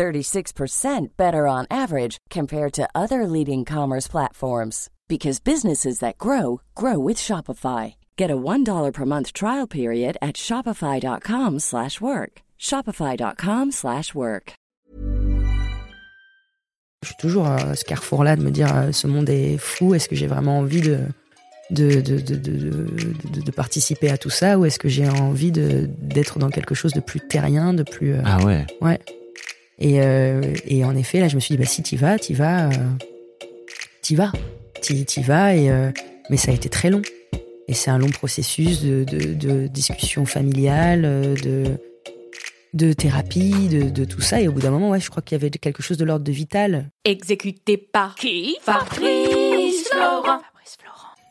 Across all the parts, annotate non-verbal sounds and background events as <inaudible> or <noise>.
36% better on average compared to other leading commerce platforms because businesses that grow grow with Shopify. Get a $1 per month trial period at shopify.com/work. shopify.com/work. Je suis toujours à ce carrefour-là de me dire euh, ce monde est fou, est-ce que j'ai vraiment envie de de, de, de, de, de participer à tout ça ou est-ce que j'ai envie d'être dans quelque chose de plus terrien, de plus... euh, Ah ouais. Ouais. Et, euh, et en effet, là, je me suis dit, bah, si t'y vas, t'y vas, euh, t'y vas. T'y, vas, et, euh, mais ça a été très long. Et c'est un long processus de, de, de discussion familiale, euh, de, de thérapie, de, de tout ça. Et au bout d'un moment, ouais, je crois qu'il y avait quelque chose de l'ordre de vital. Exécuté par qui? Fabrice Florent.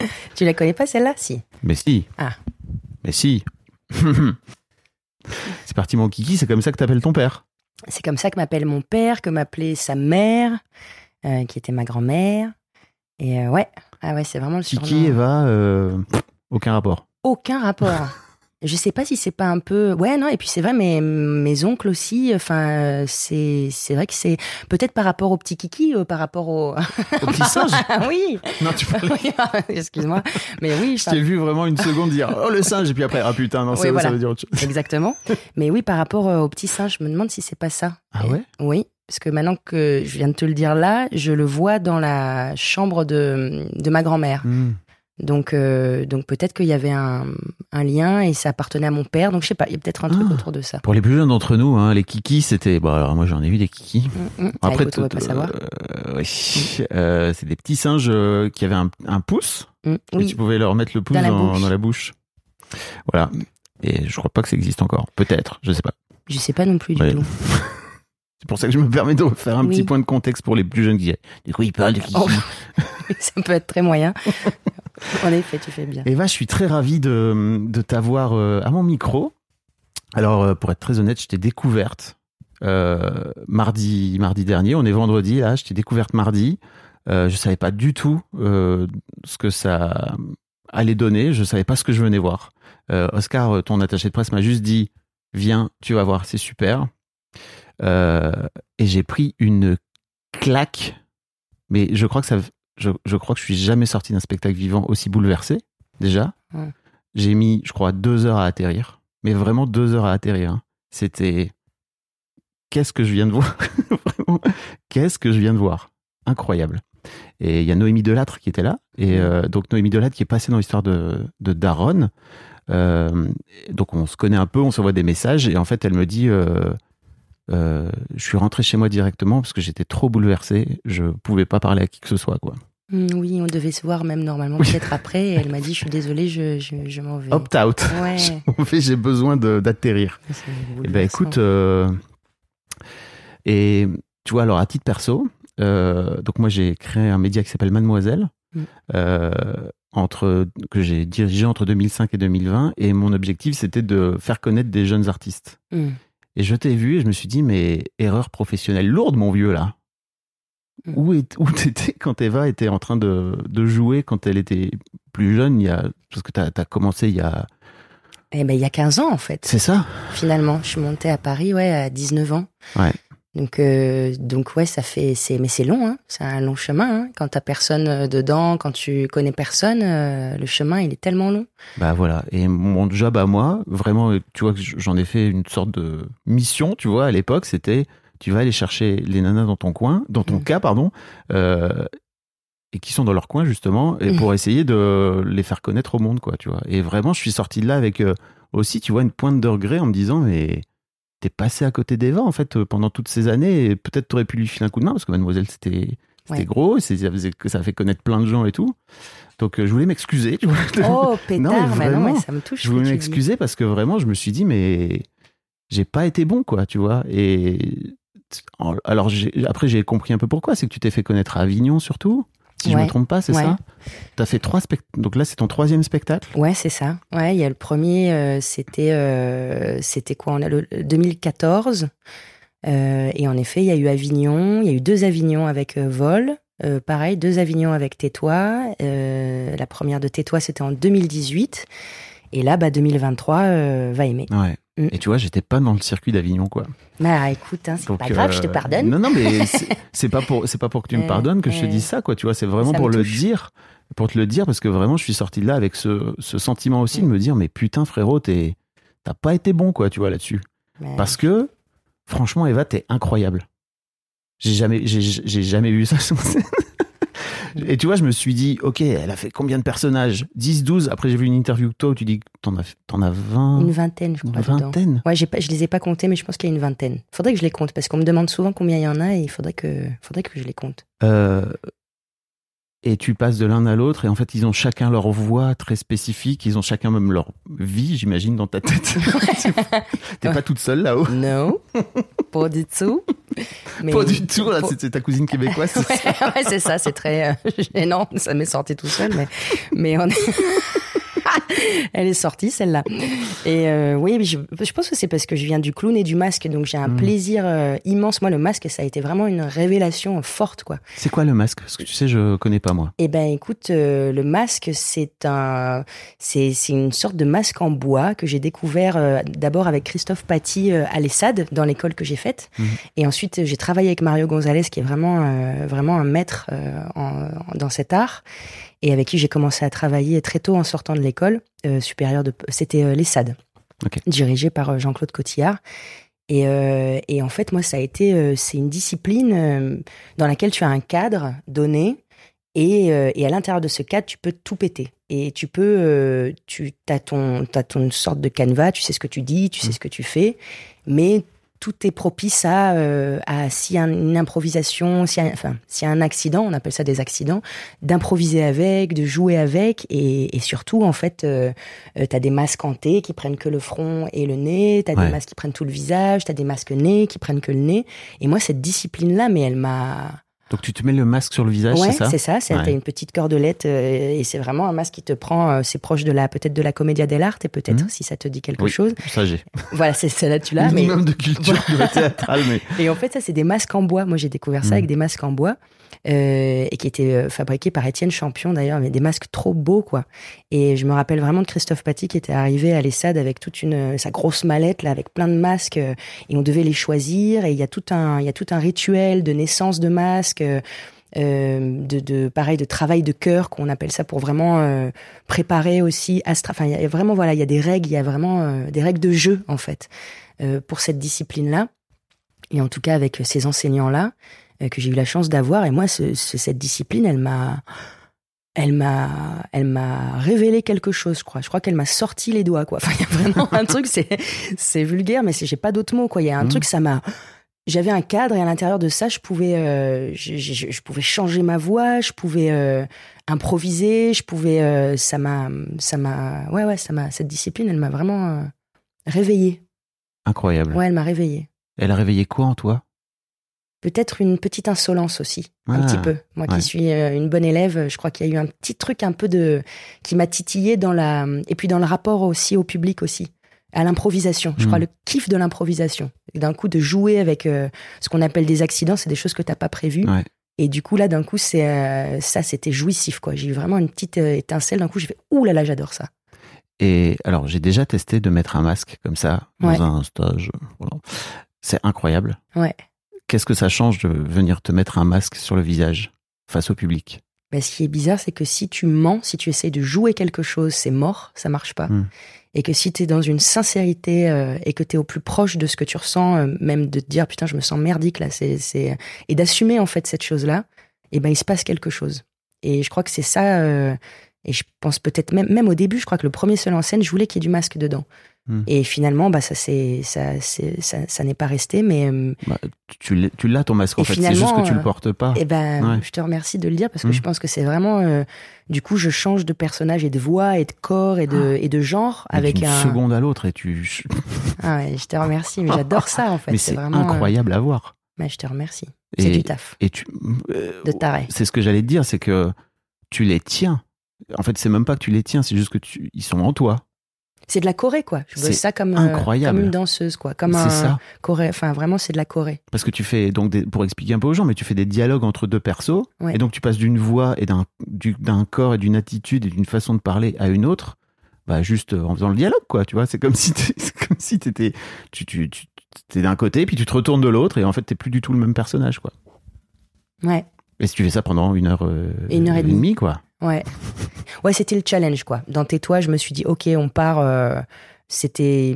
<laughs> tu la connais pas, celle-là? Si. Mais si. Ah. Mais si. <laughs> c'est parti mon kiki, c'est comme ça que t'appelles ton père. C'est comme ça que m'appelle mon père, que m'appelait sa mère, euh, qui était ma grand-mère. Et euh, ouais, ah ouais, c'est vraiment le Kiki, surnom. Eva, euh, aucun rapport. Aucun rapport. <laughs> Je sais pas si c'est pas un peu. Ouais, non, et puis c'est vrai, mes, mes oncles aussi, enfin, c'est c'est vrai que c'est peut-être par rapport au petit Kiki, euh, par rapport au. Au petit singe <laughs> oui Non, tu parlais- <laughs> Excuse-moi. Mais oui, je t'ai vu vraiment une seconde dire oh le singe et puis après ah putain non Oui, c'est voilà. ça veut dire autre chose. Exactement. Mais oui, par rapport euh, au petit singe, je me demande si c'est pas ça. Ah ouais? Oui, parce que maintenant que je viens de te le dire là, je le vois dans la chambre de, de ma grand-mère. Hmm. Donc, euh, donc peut-être qu'il y avait un, un lien et ça appartenait à mon père. Donc je sais pas, il y a peut-être un truc Ah. autour de ça. Pour les plus jeunes d'entre nous, hein, les kikis c'était bon alors moi j'en ai vu des kikis. Mm, mm. Ah, écoute, on pas savoir. euh, oui. <laughs> Euh, c'est des petits singes qui avaient un, un pouce Mm, et tu pouvais leur mettre le pouce Dans la bouche. dans la bouche. Voilà. Et je crois pas que ça existe encore. Peut-être, je sais pas. je sais pas non plus du Ouais. tout. <laughs> C'est pour ça que je me permets de faire un Oui. petit point de contexte pour les plus jeunes qui Du coup, ils parlent de kiki. Oh. <laughs> ça peut être très moyen. <laughs> en effet, tu fais bien. Eva, je suis très ravi de, de t'avoir euh, à mon micro. Alors, euh, pour être très honnête, je t'ai découverte euh, mardi, mardi dernier. On est vendredi, là. Je t'ai découverte mardi. Euh, je savais pas du tout ce que ça allait donner. Je savais pas ce que je venais voir. Oscar, ton attaché de presse, m'a juste dit Viens, tu vas voir, c'est super. Et j'ai pris une claque. Mais je crois que ça, je, je crois que je suis jamais sorti d'un spectacle vivant aussi bouleversé. Déjà, Ouais. j'ai mis, je crois, deux heures à atterrir. Mais vraiment deux heures à atterrir. hein. C'était qu'est-ce que je viens de voir? <laughs> Vraiment, qu'est-ce que je viens de voir? Incroyable. Et il y a Noémie Delattre qui était là. Et euh, donc Noémie Delattre qui est passée dans l'histoire de, de Daron. Euh, donc on se connaît un peu, on s'envoie des messages. Et en fait, elle me dit, euh, euh, je suis rentré chez moi directement parce que j'étais trop bouleversé. Je pouvais pas parler à qui que ce soit, quoi. Mm, Oui, on devait se voir même normalement peut-être après. Et elle m'a dit, je suis désolée, je, je, je m'en vais. Opt out. Ouais. <laughs> En fait, j'ai besoin d'atterrir. Eh ben écoute, euh, et tu vois, alors à titre perso, euh, donc moi j'ai créé un média qui s'appelle Mademoiselle, Mm. euh, entre, que j'ai dirigé entre 2005 et 2020, et mon objectif c'était de faire connaître des jeunes artistes. Mm. Et je t'ai vu et je me suis dit, mais erreur professionnelle lourde, mon vieux, là. Mm. Où, est, où t'étais quand Eva était en train de, de jouer quand elle était plus jeune il y a, Parce que t'as as commencé il y a. Eh ben, il y a 15 ans, en fait. C'est ça? Finalement, je suis montée à Paris, ouais, à 19 ans. Ouais. Donc, euh, donc ouais, ça fait, c'est, mais c'est long, hein. C'est un long chemin, hein. Quand t'as personne euh, dedans, quand tu connais personne, euh, le chemin, il est tellement long. Bah voilà. Et mon job à moi, vraiment, tu vois, j'en ai fait une sorte de mission, tu vois, à l'époque, c'était tu vas aller chercher les nanas dans ton coin, dans ton Mm. cas, pardon, euh, et qui sont dans leur coin, justement, et pour essayer de les faire connaître au monde, quoi, tu vois. Et vraiment, je suis sorti de là avec euh, aussi, tu vois, une pointe de regret en me disant, mais t'es passé à côté d'Eva, en fait, euh, pendant toutes ces années, et peut-être t'aurais pu lui filer un coup de main, parce que Mademoiselle, c'était. C'était Ouais. gros, ça faisait ça fait connaître plein de gens et tout. Donc euh, je voulais m'excuser, tu vois. Oh, <laughs> pétard, Non, mais mais non, vraiment, mais ça me touche. Je voulais m'excuser parce que vraiment, je me suis dit, mais j'ai pas été bon, quoi, tu vois. Et alors, après, j'ai compris un peu pourquoi. C'est que tu t'es fait connaître à Avignon, surtout. Si je Ouais. me trompe pas, c'est Ouais. ça T'as fait trois spectacles. Donc là, c'est ton troisième spectacle? Ouais, c'est ça. Ouais, il y a le premier, euh, c'était euh, c'était quoi? On a le le 2014. Euh, et en effet, il y a eu Avignon. Il y a eu deux Avignons avec Vol. Pareil, deux Avignons avec. Euh, la première de Tais-toi, c'était en 2018. Et là, bah, 2023, euh, va aimer. Ouais. Mm. Et tu vois, j'étais pas dans le circuit d'Avignon, quoi. Bah, écoute, hein, c'est Donc, pas grave, je te euh, pardonne. Non, non, mais <laughs> c'est- c'est pas pour, c'est pas pour que tu me Euh, pardonnes que je te euh, dis ça, quoi. Tu vois, c'est vraiment ça pour le touche. dire, pour te le dire, parce que vraiment, je suis sorti de là avec ce, ce sentiment aussi de Mm. me dire, mais putain, frérot, t'es, t'as pas été bon, quoi, tu vois, là-dessus. Parce que, franchement, Eva, t'es incroyable. J'ai jamais, j'ai, j'ai jamais vu ça <laughs> sur scène. Et tu vois, je me suis dit, ok, elle a fait combien de personnages? 10, 12. Après, j'ai vu une interview de toi où tu dis que t'en as, t'en as 20. Une vingtaine, je une crois, dedans. vingtaine? Ouais, j'ai pas, je les ai pas comptés, mais je pense qu'il y a une vingtaine. Faudrait que je les compte, parce qu'on me demande souvent combien il y en a, et il faudrait que, faudrait que je les compte. Euh, et tu passes de l'un à l'autre, et en fait, ils ont chacun leur voix très spécifique, ils ont chacun même leur vie, j'imagine, dans ta tête. <laughs> T'es pas toute seule là-haut. Non, pas du tout. Mais- Pas du tout, là, c'est ta cousine québécoise. c'est <laughs> ça Ouais, c'est ça, c'est très euh, gênant. Ça m'est sorti tout seul, mais, mais on est... <laughs> Elle est sortie, celle-là. Et euh, oui, je, je pense que c'est parce que je viens du clown et du masque, donc j'ai un Mm. plaisir euh, immense. Moi, le masque, ça a été vraiment une révélation forte, quoi. C'est quoi le masque? Parce que tu sais, je connais pas moi. Eh ben, écoute, euh, le masque, c'est un, c'est, une sorte de masque en bois que j'ai découvert euh, d'abord avec Christophe Paty euh, à l'ESSAD, dans l'école que j'ai faite. Mhm. Et ensuite, j'ai travaillé avec Mario Gonzalez, qui est vraiment, euh, vraiment un maître euh, en- en- dans cet art. Et avec qui j'ai commencé à travailler très tôt en sortant de l'école euh, supérieure de, c'était euh, l'ESSAD. Ok. Dirigé par euh, Jean-Claude Cotillard. Et, euh, et en fait, moi, ça a été, euh, c'est une discipline euh, dans laquelle tu as un cadre donné et, et à l'intérieur de ce cadre, tu peux tout péter. Et tu peux, tu as ton, t'as ton sorte de canevas, tu sais ce que tu dis, tu sais Mm. ce que tu fais, mais tout est propice à, euh, à s'il y a une improvisation, s'il y a, enfin, s'il y a un accident, on appelle ça des accidents, d'improviser avec, de jouer avec, et, et surtout, en fait, euh, euh, t'as des masques hantés qui prennent que le front et le nez, t'as Ouais. des masques qui prennent tout le visage, t'as des masques nez qui prennent que le nez. Et moi, cette discipline-là, mais elle m'a, Donc tu te mets le masque sur le visage, ouais, c'est ça c'est ça. C'est Ouais. une petite cordelette euh, et c'est vraiment un masque qui te prend. euh, c'est proche de la peut-être de la commedia dell'arte et peut-être Mhm. si ça te dit quelque Oui. chose. Ça, j'ai. <laughs> Voilà, c'est celle-là tu l'as. Mais Minimum de culture <laughs> théâtrale, mais. et en fait, ça c'est des masques en bois. Moi, j'ai découvert ça Mhm. avec des masques en bois. Euh, et qui étaient euh, fabriqués par Étienne Champion d'ailleurs, mais des masques trop beaux quoi. Et je me rappelle vraiment de Christophe Paty qui était arrivé à l'ESSAD avec toute une euh, sa grosse mallette là avec plein de masques euh, et on devait les choisir et il y a tout un il y a tout un rituel de naissance de masques. euh, de, de pareil de travail de cœur qu'on appelle ça pour vraiment euh, préparer aussi astra enfin il y a vraiment voilà il y a des règles il y a vraiment euh, des règles de jeu en fait pour cette discipline là et en tout cas avec ces enseignants là que j'ai eu la chance d'avoir. Et moi, ce- ce- cette discipline, elle m'a, elle m'a, elle m'a révélé quelque chose, je crois. Je crois qu'elle m'a sorti les doigts, quoi. <laughs> Enfin, il y a vraiment un truc, c'est, c'est vulgaire, mais j'ai pas d'autres mots, quoi. Il y a un Mhm. truc, ça m'a, j'avais un cadre et à l'intérieur de ça, je pouvais, euh, je, je- je pouvais changer ma voix, je pouvais euh, improviser, je pouvais, euh, ça m'a, ça m'a, ouais, ouais, ça m'a, cette discipline, elle m'a vraiment euh, réveillée. Incroyable. Ouais, elle m'a réveillée. Elle a réveillé quoi en toi? Peut-être une petite insolence aussi, un Ah, petit peu. Moi ouais. qui suis euh, une bonne élève, je crois qu'il y a eu un petit truc un peu de qui m'a titillé dans la et puis dans le rapport aussi au public aussi, à l'improvisation. Je Mm. crois le kiff de l'improvisation. D'un coup de jouer avec euh, ce qu'on appelle des accidents, c'est des choses que t'as pas prévues. Ouais. Et du coup là d'un coup c'est euh, ça c'était jouissif quoi. J'ai eu vraiment une petite euh, étincelle d'un coup j'ai fait ouh là là j'adore ça. Et alors, j'ai déjà testé de mettre un masque comme ça dans Ouais. un stage. Voilà. C'est incroyable. Ouais. Qu'est-ce que ça change de venir te mettre un masque sur le visage face au public? Ben, ce qui est bizarre, c'est que si tu mens, si tu essayes de jouer quelque chose, c'est mort, ça marche pas. Mm. Et que si tu es dans une sincérité euh, et que tu es au plus proche de ce que tu ressens, euh, même de te dire putain, je me sens merdique là, c'est, c'est... et d'assumer en fait cette chose-là, et ben il se passe quelque chose. Et je crois que c'est ça. euh, et je pense peut-être même, même au début, je crois que le premier seul en scène, je voulais qu'il y ait du masque dedans. Mm. Et finalement, bah ça c'est ça, c'est, ça, ça n'est pas resté, mais euh, Bah, tu l'as- ton masque en Et fait, c'est juste que tu le euh, portes pas. eh ben, Ouais. je te remercie de le dire parce que Mm. je pense que c'est vraiment. euh, du coup, je change de personnage et de voix et de corps et de, et de genre avec d'une un. seconde à l'autre et tu. <laughs> Ah ouais, je te remercie, mais j'adore ça en fait. Mais c'est vraiment. euh, incroyable à voir. mais je te remercie. C'est Et, du taf, et tu. euh, de taré. C'est ce que j'allais te dire, c'est que tu les tiens. En fait, c'est même pas que tu les tiens, c'est juste que tu, ils sont en toi. C'est de la Corée quoi. Je vois ça comme, euh, comme une danseuse quoi. Comme un ça. Corée. Enfin, vraiment, c'est de la Corée. Parce que tu fais, donc, des- pour expliquer un peu aux gens, mais tu fais des dialogues entre deux persos. Ouais. Et donc, tu passes d'une voix et d'un du- d'un corps et d'une attitude et d'une façon de parler à une autre, bah, juste euh, en faisant le dialogue, quoi. Tu vois, c'est comme <laughs> si comme si t'étais, tu, tu, tu, t'es d'un côté, puis tu te retournes de l'autre, et en fait, t'es plus du tout le même personnage, quoi. Ouais, Et si tu fais ça pendant une heure, euh, Une heure et demie. quoi. Ouais, ouais. C'était le challenge quoi. Dans tais-toi, je me suis dit ok, on part. euh, c'était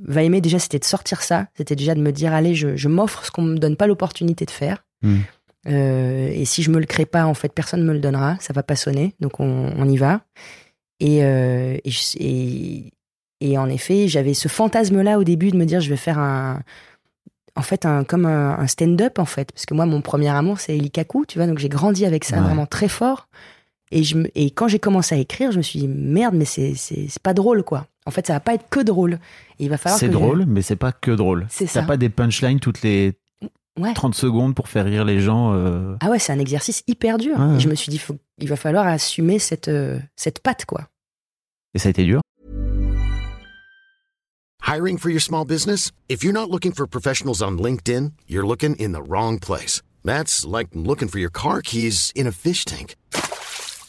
va aimer déjà, c'était de sortir ça. C'était déjà de me dire allez, je, je m'offre ce qu'on me donne pas l'opportunité de faire. Hmm. Euh, et si je me le crée pas, en fait, personne me le donnera. Ça va pas sonner. Donc on, on y va. Et, euh, et, et, et en effet, j'avais ce fantasme-là au début de me dire je vais faire un. En fait, un, comme un, un stand-up, en fait. Parce que moi, mon premier amour, c'est Elikaku, tu vois. Donc j'ai grandi avec ça Ouais. vraiment très fort. Et, je et quand j'ai commencé à écrire, je me suis dit merde, mais c'est c'est c'est pas drôle, quoi. En fait, ça va pas être que drôle. Et il va falloir C'est que je- drôle, mais c'est pas que drôle. C'est T'as ça. pas des punchlines toutes les Ouais. 30 secondes pour faire rire les gens. euh, Ah ouais, c'est un exercice hyper dur. Ouais. Et je me suis dit, faut, il va falloir assumer cette, euh, cette patte, quoi. Et ça a été dur. Hiring for your small business? If you're not looking for professionals on LinkedIn, you're looking in the wrong place. That's like looking for your car keys in a fish tank.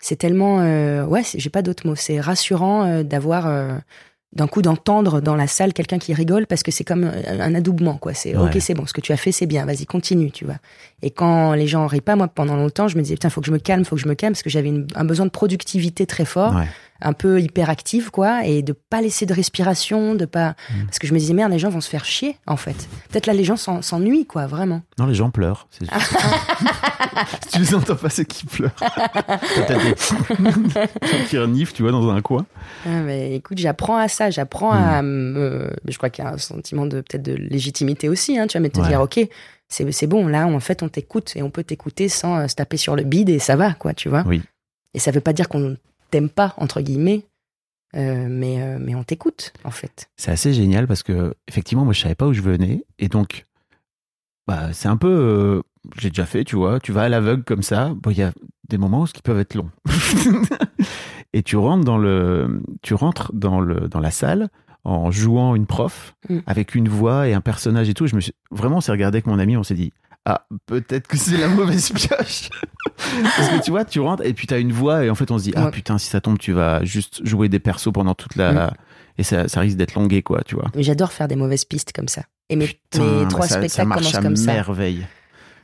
C'est tellement. euh, ouais, j'ai pas d'autres mots. C'est rassurant euh, d'avoir. euh, d'un coup, d'entendre dans la salle quelqu'un qui rigole parce que c'est comme un, un adoubement, quoi. C'est Ouais. ok, c'est bon, ce que tu as fait, c'est bien, vas-y, continue, tu vois. Et quand les gens rient pas, moi, pendant longtemps, je me disais, putain, faut que je me calme, faut que je me calme parce que j'avais un besoin de productivité très fort. Ouais. Un peu hyperactive, quoi, et de pas laisser de respiration, de pas. Mm. Parce que je me disais, merde, les gens vont se faire chier, en fait. Peut-être là, les gens s'en- s'ennuient, quoi, vraiment. Non, les gens pleurent. c'est- <laughs> si tu les entends pas, c'est qu'ils pleurent. T'as peut-être qui reniflent, tu vois, dans un coin. Ah, mais écoute, j'apprends à ça, j'apprends à me. Je crois qu'il y a un sentiment de peut-être de légitimité aussi, hein, tu vois, mais de te Ouais. dire, ok, c'est c'est bon, là, en fait, on t'écoute et on peut t'écouter sans euh, se taper sur le bide et ça va, quoi, tu vois. Oui. Et ça veut pas dire qu'on t'aime pas, entre guillemets, euh, mais, euh, mais on t'écoute, en fait. C'est assez génial parce que, effectivement, moi, je savais pas où je venais. Et donc, bah, c'est un peu. euh, j'ai déjà fait, tu vois. Tu vas à l'aveugle comme ça. Bon, il y a des moments qui peuvent être longs. <laughs> et tu rentres dans le, tu rentres dans le, dans la salle en jouant une prof Mm. avec une voix et un personnage et tout. Je me suis vraiment, on s'est regardé avec mon ami, on s'est dit, ah, peut-être que c'est la mauvaise pioche. Parce que tu vois, tu rentres et puis t'as une voix et en fait on se dit, ah Ouais. putain, si ça tombe, tu vas juste jouer des persos pendant toute la. Mm. Et ça, ça risque d'être longué, quoi, tu vois. Mais J'adore faire des mauvaises pistes comme ça. Et mes, Putain, mes trois ça, ça spectacles marche commencent à comme ça. merveille.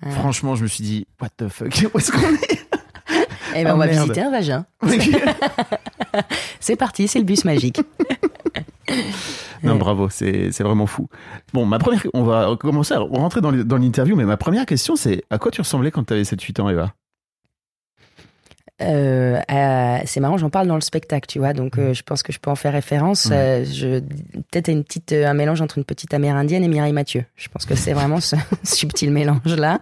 Ouais. Franchement, je me suis dit, what the fuck, <laughs> où est-ce qu'on est? Eh ben, Ah, on va merde. visiter un vagin. <laughs> <laughs> C'est parti, c'est le bus magique. <coughs> Non, bravo, c'est vraiment fou. Bon, ma première, on va commencer à rentrer dans l'interview, mais ma première question, c'est à quoi tu ressemblais quand tu avais 7-8 ans, Eva? Euh, euh, c'est marrant, j'en parle dans le spectacle, tu vois, donc euh, je pense que je peux en faire référence. Ouais. Euh, je peut-être une petite, un mélange entre une petite Amérindienne et Mireille Mathieu. Je pense que c'est vraiment ce <laughs> subtil mélange là.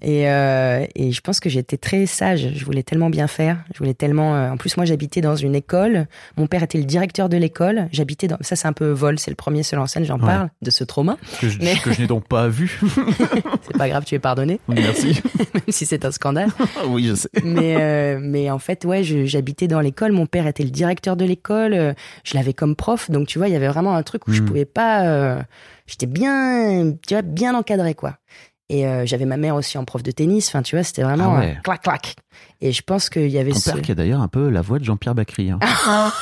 Et, euh, et je pense que j'étais très sage. Je voulais tellement bien faire. Je voulais tellement. euh, en plus, moi, j'habitais dans une école. Mon père était le directeur de l'école. J'habitais dans. Ça, c'est un peu vol. C'est le premier seul en scène. J'en Ouais. parle de ce trauma. Que je, Mais- que je n'ai donc pas vu. <laughs> <laughs> C'est pas grave, tu es pardonné, Merci. <laughs> même si c'est un scandale. oui, je sais. mais euh, mais en fait ouais j'habitais dans l'école mon père était le directeur de l'école je l'avais comme prof donc tu vois il y avait vraiment un truc où je Mm. pouvais pas euh, j'étais bien tu vois bien encadré quoi et euh, j'avais ma mère aussi en prof de tennis enfin tu vois c'était vraiment Ah ouais. clac clac et je pense qu'il y avait Ton ce... père qui a d'ailleurs un peu la voix de Jean-Pierre Bacry. hein. <laughs>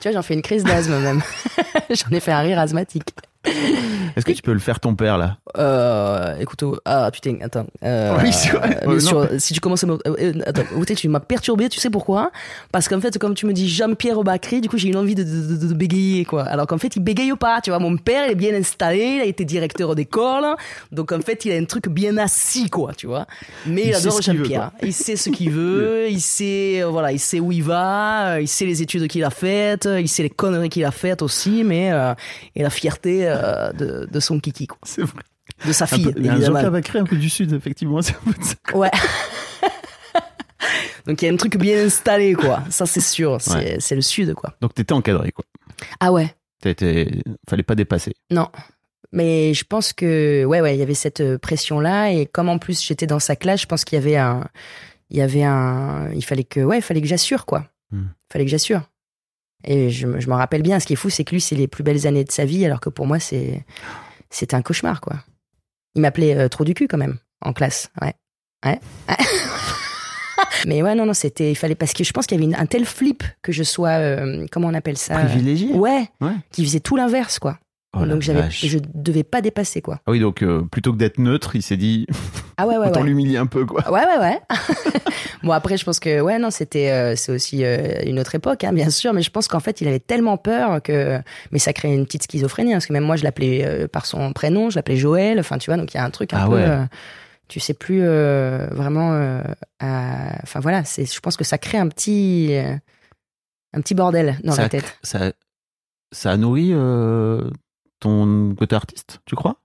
tu vois j'en fais une crise d'asthme même <laughs> j'en ai fait un rire asthmatique Est-ce que tu peux le faire ton père là Euh, écoute, oh, ah putain, attends. Euh, Oui, c'est vrai. mais Ouais, sur- non. si tu commences à me, euh, euh, attends, écoutez, tu m'as perturbé, tu sais pourquoi? Parce qu'en fait, comme tu me dis Jean-Pierre Bacry, du coup, j'ai une envie de, de, de- de bégayer, quoi. Alors qu'en fait, il bégaye pas, tu vois. Mon père, il est bien installé, il a été directeur d'école, donc en fait, il a un truc bien assis, quoi, tu vois. Mais il, Il adore Jean-Pierre. Il sait ce qu'il veut, <laughs> il sait, euh, voilà, il sait où il va, euh, il sait les études qu'il a faites, il sait les conneries qu'il a faites aussi, mais euh, et la fierté euh, de, de son kiki, quoi. C'est vrai. De sa Un fille, peu- il un évidemment. Jean-Pierre Bacry un peu du sud, effectivement. Un peu. Ouais. <laughs> Donc il y a un truc bien installé, quoi. Ça, c'est sûr. C'est Ouais. le sud, quoi. Donc t'étais encadré, quoi. Ah ouais. T'étais... Fallait pas dépasser. Non. Mais je pense que, ouais, ouais, il y avait cette euh, pression-là. Et comme en plus j'étais dans sa classe, je pense qu'il y avait un. Il y avait un. Il fallait que, ouais, il fallait que j'assure, quoi. Il Hmm. fallait que j'assure. Et je, je m'en rappelle bien. Ce qui est fou, c'est que lui, c'est les plus belles années de sa vie, alors que pour moi, c'est. C'était un cauchemar, quoi. Il m'appelait euh, trop du cul, quand même, en classe. Ouais. Ouais. <laughs> Mais ouais, non, non, c'était. Il fallait. Parce que je pense qu'il y avait une- un tel flip que je sois. euh, comment on appelle ça? Privilégié Ouais. Ouais. Qui faisait tout l'inverse, quoi. Oh Donc j'avais, je devais pas dépasser quoi. Ah oui, donc euh, plutôt que d'être neutre, il s'est dit Ah ouais ouais <laughs> autant ouais. l'humilier un peu, quoi. Ouais ouais ouais. <laughs> bon après je pense que ouais non c'était euh, c'est aussi euh, une autre époque hein, bien sûr mais je pense qu'en fait il avait tellement peur que mais ça crée une petite schizophrénie hein, parce que même moi je l'appelais euh, par son prénom je l'appelais Joël enfin tu vois donc il y a un truc un Ah peu ouais. euh, tu sais plus euh, vraiment euh, enfin voilà c'est je pense que ça crée un petit un petit bordel dans ça, la tête. Ça, ça a nourri euh, ton côté artiste, tu crois?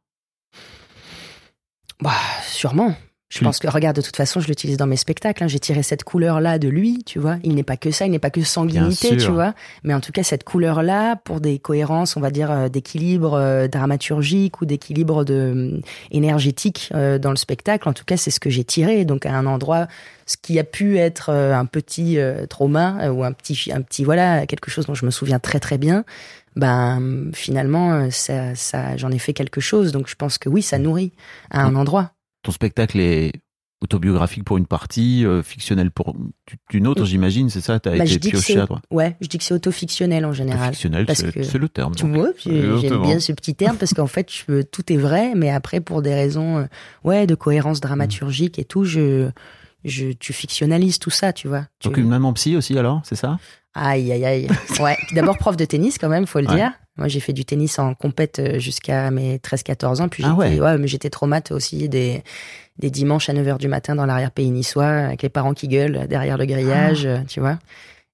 Bah, sûrement. Je pense que, regarde, de toute façon, je l'utilise dans mes spectacles. hein. J'ai tiré cette couleur-là de lui, tu vois. Il n'est pas que ça, il n'est pas que sanguinité, tu vois. Mais en tout cas, cette couleur-là, pour des cohérences, on va dire, euh, d'équilibre euh, dramaturgique ou d'équilibre de, euh, énergétique euh, dans le spectacle, en tout cas, c'est ce que j'ai tiré. Donc, à un endroit, ce qui a pu être un petit trauma ou un petit, un petit, voilà, quelque chose dont je me souviens très, très bien, ben, finalement, euh, ça, ça, j'en ai fait quelque chose. Donc, je pense que oui, ça nourrit à un endroit. Ton spectacle est autobiographique pour une partie, euh, fictionnel pour une autre, j'imagine, c'est ça? T'as Bah, été pioché à droite? ouais, je dis que c'est autofictionnel en général. Fictionnel, c'est le terme. Tu vois, j'ai- j'aime bien ce petit terme parce qu'en fait, je, tout est vrai, mais après pour des raisons euh, ouais de cohérence dramaturgique et tout, je je tu fictionnalises tout ça, tu vois. Tu- Donc une maman psy aussi alors, c'est ça? Aïe aïe aïe. <laughs> Ouais, d'abord prof de tennis quand même, faut le Ouais. dire. Moi, j'ai fait du tennis en compète euh, jusqu'à mes 13-14 ans, puis Ah j'étais ouais. mais j'étais traumate aussi des des dimanches à 9h du matin dans l'arrière-pays niçois avec les parents qui gueulent derrière le grillage, euh, tu vois.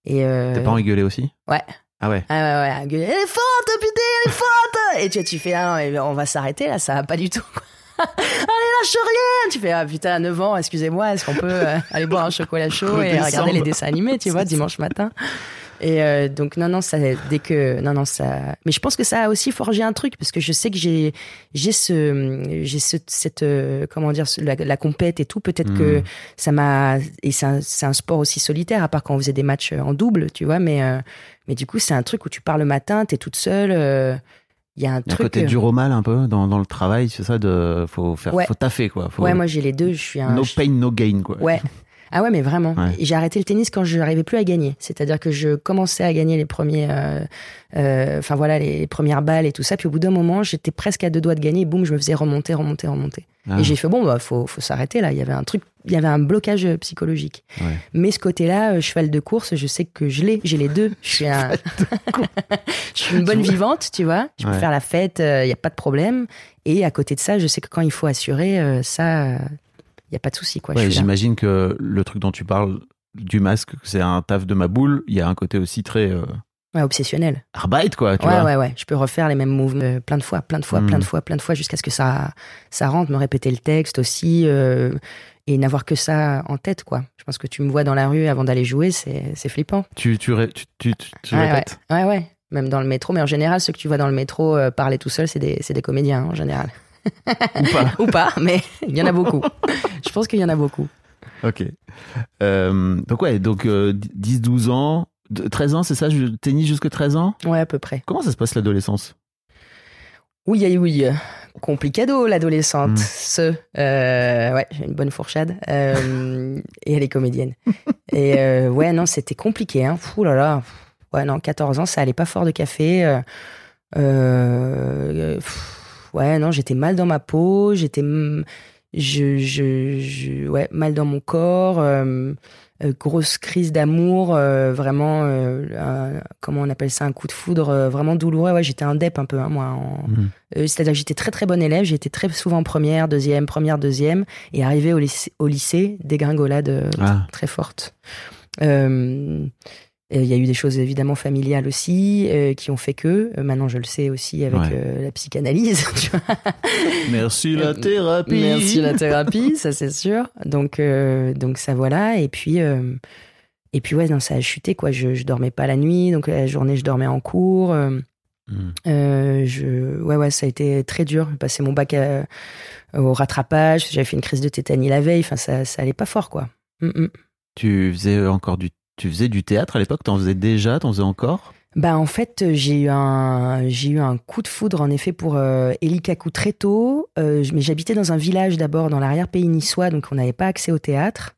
Et euh, Tes parents gueulé aussi? Ouais. Ah ouais. Ah ouais, ouais, Elle est forte, putain, elle est forte Et tu, tu fais, ah non, on va s'arrêter là, ça va pas du tout. Allez, lâche rien. Tu fais, ah putain, 9 ans, excusez-moi, est-ce qu'on peut euh, aller boire un chocolat chaud et regarder les dessins animés, tu <laughs> vois, dimanche matin. Et euh, donc non non ça dès que non non ça mais je pense que ça a aussi forgé un truc parce que je sais que j'ai j'ai ce j'ai ce, cette euh, comment dire la, la compète et tout. Peut-être que Mhm. ça m'a et c'est un, sport aussi solitaire à part quand on faisait des matchs en double tu vois mais mais du coup c'est un truc où tu pars le matin t'es toute seule il y a un y a un truc. côté euh, dur au mal un peu dans, dans le travail, c'est ça de faut faire Ouais. faut taffer quoi. Faut, Ouais, moi j'ai les deux. Je suis un. no pain no gain quoi. Ouais. <laughs> Ah ouais, mais vraiment. Ouais. J'ai arrêté le tennis quand je n'arrivais plus à gagner. C'est-à-dire que je commençais à gagner les premiers, euh, euh, enfin voilà, les premières balles et tout ça. Puis au bout d'un moment, j'étais presque à deux doigts de gagner. Et boum, je me faisais remonter, remonter, remonter. Ah. Et j'ai fait bon, bah faut, faut s'arrêter là. Il y avait un truc, il y avait un blocage euh, psychologique. Ouais. Mais ce côté-là, euh, cheval de course, je sais que je l'ai. J'ai les deux. Je suis un, <laughs> je suis une bonne vivante, tu vois. Je peux faire la fête, il y a pas de problème. Et à côté de ça, je sais que quand il faut assurer, euh, ça, il y a pas de souci quoi. Ouais, j'imagine que le truc dont tu parles du masque, c'est un taf de ma boule. Il y a un côté aussi très euh, Ouais, obsessionnel. arbeit quoi. Tu ouais, vois. ouais, ouais. Je peux refaire les mêmes mouvements euh, plein de fois, plein de fois, plein de fois, plein de fois, jusqu'à ce que ça, ça rentre, me répéter le texte aussi, euh, et n'avoir que ça en tête, quoi. Je pense que tu me vois dans la rue avant d'aller jouer, c'est, c'est flippant. Tu tu ré- tu tu, ouais, répètes. ouais, ouais, ouais. Même dans le métro, mais en général, ceux que tu vois dans le métro euh, parler tout seul, c'est des, des comédiens, hein, en général. Ou pas. Ou pas, mais il y en a beaucoup. Je pense qu'il y en a beaucoup. Ok. Euh, donc ouais, donc 10-12 ans, de- 13 ans, c'est ça, je- tennis jusque 13 ans? Ouais, à peu près. Comment ça se passe l'adolescence? Oui, oui, oui. Complicado, l'adolescente. Mm. Ce. Euh, ouais, j'ai une bonne fourchade. Euh, et elle est comédienne. <laughs> Et euh, ouais, non, c'était compliqué. Hein. Ouh là là. Ouais, non, 14 ans, ça allait pas fort de café. Euh, euh, pff, ouais, non, j'étais mal dans ma peau. J'étais. Je, je, je- ouais, mal dans mon corps. euh, euh, grosse crise d'amour, euh, vraiment, euh, un- comment on appelle ça, un coup de foudre vraiment douloureux. Ouais, j'étais un dep un peu, hein, moi. en- Mhm. C'est-à-dire que j'étais très très bonne élève, j'étais très souvent première, deuxième, première, deuxième, et arrivé au lycée, au lycée dégringolade Ah. très forte. Euh, Il y a eu des choses évidemment familiales aussi euh, qui ont fait que, euh, maintenant je le sais aussi avec Ouais. la psychanalyse, <laughs> tu vois. Merci la thérapie. Merci la thérapie, ça c'est sûr. Donc, donc ça voilà. Et puis, et puis ouais, non, ça a chuté quoi. Je, je dormais pas la nuit, donc la journée je dormais en cours. euh, euh, je, ouais, ouais, ça a été très dur. J'ai passé mon bac à- au rattrapage. J'avais fait une crise de tétanie la veille. Enfin, ça, ça allait pas fort, quoi. Mm, mm. Tu faisais encore du tu faisais du théâtre à l'époque, t'en faisais déjà, t'en faisais encore? Bah, en fait, j'ai eu un, j'ai eu un coup de foudre, en effet, pour euh, Eli Kaku très tôt. Euh, mais j'habitais dans un village d'abord, dans l'arrière-pays niçois, donc on n'avait pas accès au théâtre.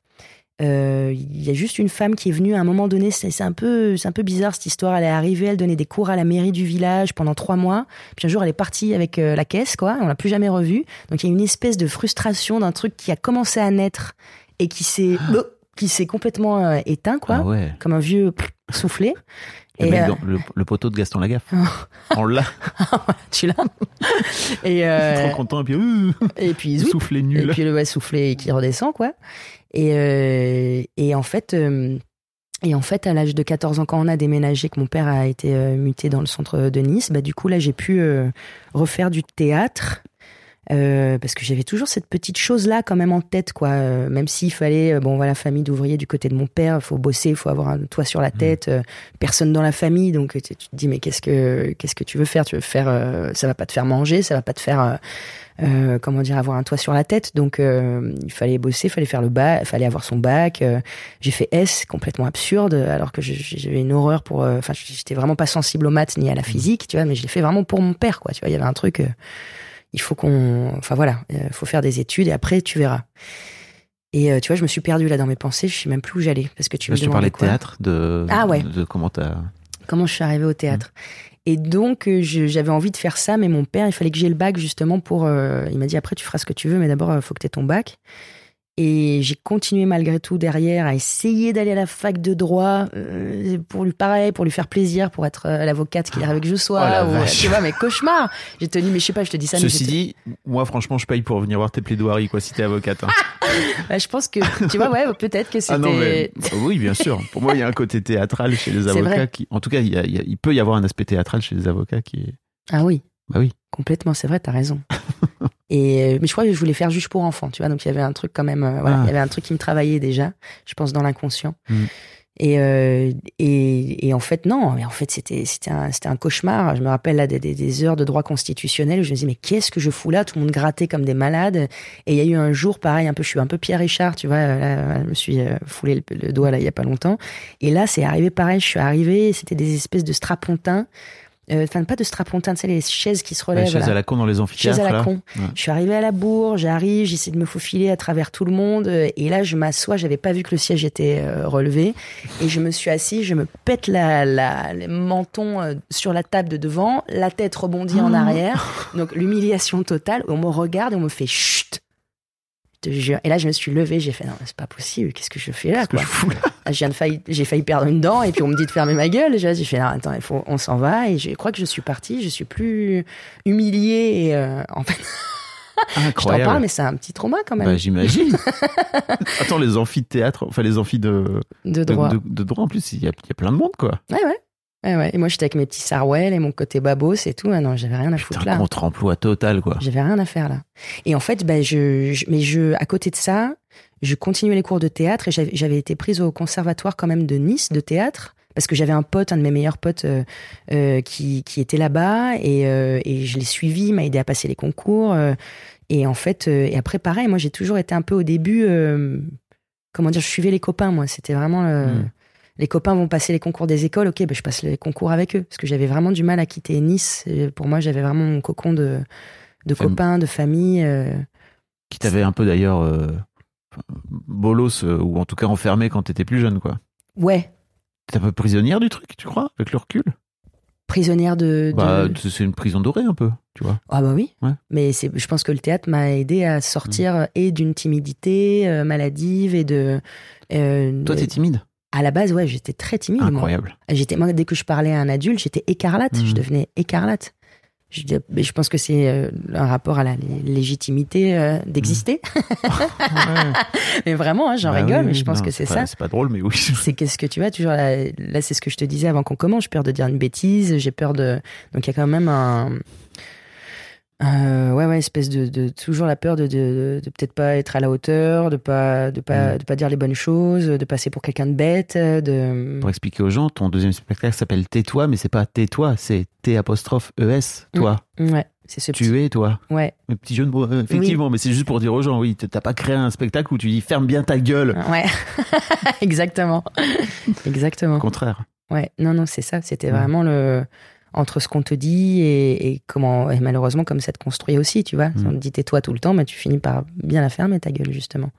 Euh, Il y a juste une femme qui est venue à un moment donné. C'est un peu, c'est un peu bizarre cette histoire. Elle est arrivée, elle donnait des cours à la mairie du village pendant trois mois. Puis un jour, elle est partie avec euh, la caisse, quoi. On l'a plus jamais revue. Donc il y a une espèce de frustration d'un truc qui a commencé à naître et qui s'est, <gasps> qui s'est complètement euh, éteint, quoi, Ah ouais. comme un vieux soufflé. Le, Et, euh, dans- le, le poteau de Gaston Lagaffe. <laughs> On l'a. <laughs> tu l'as <laughs> et, euh, Trop content et puis et puis soufflé et nul. puis le ouais, soufflé et qui redescend quoi et euh, et en fait et en fait à l'âge de 14 ans quand on a déménagé que mon père a été muté dans le centre de Nice bah du coup là j'ai pu refaire du théâtre euh, parce que j'avais toujours cette petite chose là quand même en tête quoi. Euh, même s'il fallait euh, bon voilà famille d'ouvriers du côté de mon père faut bosser faut avoir un toit sur la tête euh, personne dans la famille donc tu, tu te dis mais qu'est-ce que qu'est-ce que tu veux faire? Tu veux faire euh, ça va pas te faire manger ça va pas te faire euh, euh, comment dire avoir un toit sur la tête. Donc euh, il fallait bosser il fallait faire le bac il fallait avoir son bac euh, j'ai fait S complètement absurde alors que j'avais une horreur pour enfin j'étais vraiment pas sensible aux maths ni à la physique tu vois mais je l'ai fait vraiment pour mon père quoi tu vois il y avait un truc euh, il faut qu'on enfin voilà il faut faire des études et après tu verras et euh, tu vois je me suis perdue là dans mes pensées je sais même plus où j'allais parce que tu Là, me je demandais quoi théâtre, de, Ah ouais. de comment t'as. comment je suis arrivée au théâtre. Et donc, euh, j'avais envie de faire ça, mais mon père, il fallait que j'ai le bac justement pour. euh, il m'a dit après, tu feras ce que tu veux, mais d'abord, il faut que tu aies ton bac. Et j'ai continué malgré tout derrière à essayer d'aller à la fac de droit euh, pour lui pareil, pour lui faire plaisir, pour être euh, l'avocate qu'il arrivait que je sois. Oh ou, vache. tu vois, mais cauchemar. J'ai tenu, mais je sais pas, je te dis ça. mais Ceci j'étais- dit, moi franchement, je paye pour venir voir tes plaidoiries quoi si t'es avocate. hein. <laughs> bah, je pense que tu vois, ouais, peut-être que c'était. Ah non mais oui, bien sûr. Pour moi, il y a un côté théâtral chez les avocats qui, en tout cas, il, y a- il y a- il peut y avoir un aspect théâtral chez les avocats qui est. Ah oui. Bah oui. Complètement, c'est vrai, t'as raison. <laughs> Et euh, mais je crois que je voulais faire juste pour enfants, tu vois. Donc il y avait un truc quand même, euh, voilà, Ah. il y avait un truc qui me travaillait déjà, je pense dans l'inconscient. Mm. Et, euh, et et en fait non, mais en fait c'était c'était un c'était un cauchemar. Je me rappelle là des, des, des heures de droit constitutionnel où je me disais mais qu'est-ce que je fous là? Tout le monde grattait comme des malades. Et il y a eu un jour pareil, un peu, je suis un peu Pierre Richard, tu vois. Là, je me suis euh, foulé le, le doigt là il y a pas longtemps. Et là c'est arrivé pareil, je suis arrivée, c'était des espèces de strapontins euh, enfin pas de strapontin, tu sais les chaises qui se relèvent. chaise là. à la con dans les amphithéâtres. à la là. con. Ouais. Je suis arrivée à la bourre, j'arrive, j'essaie de me faufiler à travers tout le monde, euh, et là je m'assois, j'avais pas vu que le siège était euh, relevé, et je me suis assise, je me pète la, la, le menton euh, sur la table de devant, la tête rebondit en arrière, donc l'humiliation totale, on me regarde et on me fait chut. Je te jure. Et là, je me suis levée, j'ai fait non, c'est pas possible, qu'est-ce que je fais là, Qu'est-ce que quoi je fous là? Ah, failli, j'ai failli perdre une dent et puis on me dit de fermer ma gueule. J'ai fait non, attends, il faut, on s'en va et je crois que je suis partie. Je suis plus humiliée et euh, en fait, <laughs> je t'en Incroyable. parle, mais c'est un petit trauma quand même Bah, j'imagine. <laughs> Attends, les amphithéâtres, enfin les amphis de, de de, droit. de- de droit en plus, il y, a, il y a plein de monde quoi. Ouais, ouais. Ouais, ouais. Et moi, j'étais avec mes petits sarouels et mon côté babos et tout. Ah non, j'avais rien à Putain, foutre là. contre-emploi total quoi. J'avais rien à faire là. Et en fait, bah, je, je- mais je, à côté de ça, je continuais les cours de théâtre et j'avais été prise au conservatoire quand même de Nice de théâtre parce que j'avais un pote, un de mes meilleurs potes euh, euh, qui, qui était là-bas et, euh, et je l'ai suivi, il m'a aidé à passer les concours. euh, et en fait, euh, et après pareil, moi j'ai toujours été un peu au début, euh, comment dire, je suivais les copains moi. C'était vraiment euh, Mm. Les copains vont passer les concours des écoles, ok, ben je passe les concours avec eux parce que j'avais vraiment du mal à quitter Nice. Et pour moi, j'avais vraiment mon cocon de de Fam- copains, de famille. euh, Qui t'avait un peu d'ailleurs euh, bolos euh, ou en tout cas enfermé quand t'étais plus jeune quoi. Ouais, T'es un peu prisonnière du truc, tu crois, avec le recul? Prisonnière de. de- Bah, c'est une prison dorée un peu, tu vois. Ah bah oui. Ouais. Mais je pense que le théâtre m'a aidé à sortir Mm. et d'une timidité euh, maladive et de. euh, Toi, t'es timide? À la base, ouais, j'étais très timide. moi. Incroyable. J'étais, moi, dès que je parlais à un adulte, j'étais écarlate. Mhm. Je devenais écarlate. Je, je pense que c'est euh, un rapport à la lé- légitimité euh, d'exister. <laughs> mais vraiment, hein, j'en Bah rigole, oui, mais je pense non, que c'est pas- ça. C'est pas drôle, mais oui. c'est qu'est-ce que tu vois toujours là, là, c'est ce que je te disais avant qu'on commence j'ai peur de dire une bêtise j'ai peur de donc il y a quand même un euh, ouais ouais espèce de, de toujours la peur de, de, de peut-être pas être à la hauteur de pas de pas Mm. de pas dire les bonnes choses de passer pour quelqu'un de bête de Pour expliquer aux gens, ton deuxième spectacle s'appelle Tais-toi, mais c'est pas Tais-toi, c'est T apostrophe ES, toi. ouais c'est ce petit Tu es toi. ouais Un petit jeu de mots, euh, effectivement, mais c'est juste pour dire aux gens, oui, t'as pas créé un spectacle où tu dis ferme bien ta gueule. ouais <laughs> exactement <laughs> exactement Au contraire. Ouais, non, non, c'est ça. C'était Ouais. vraiment le entre ce qu'on te dit et, et comment et malheureusement comme ça te construit aussi, tu vois. Si on te dit tais-toi tout le temps, mais tu finis par bien la fermer ta gueule justement.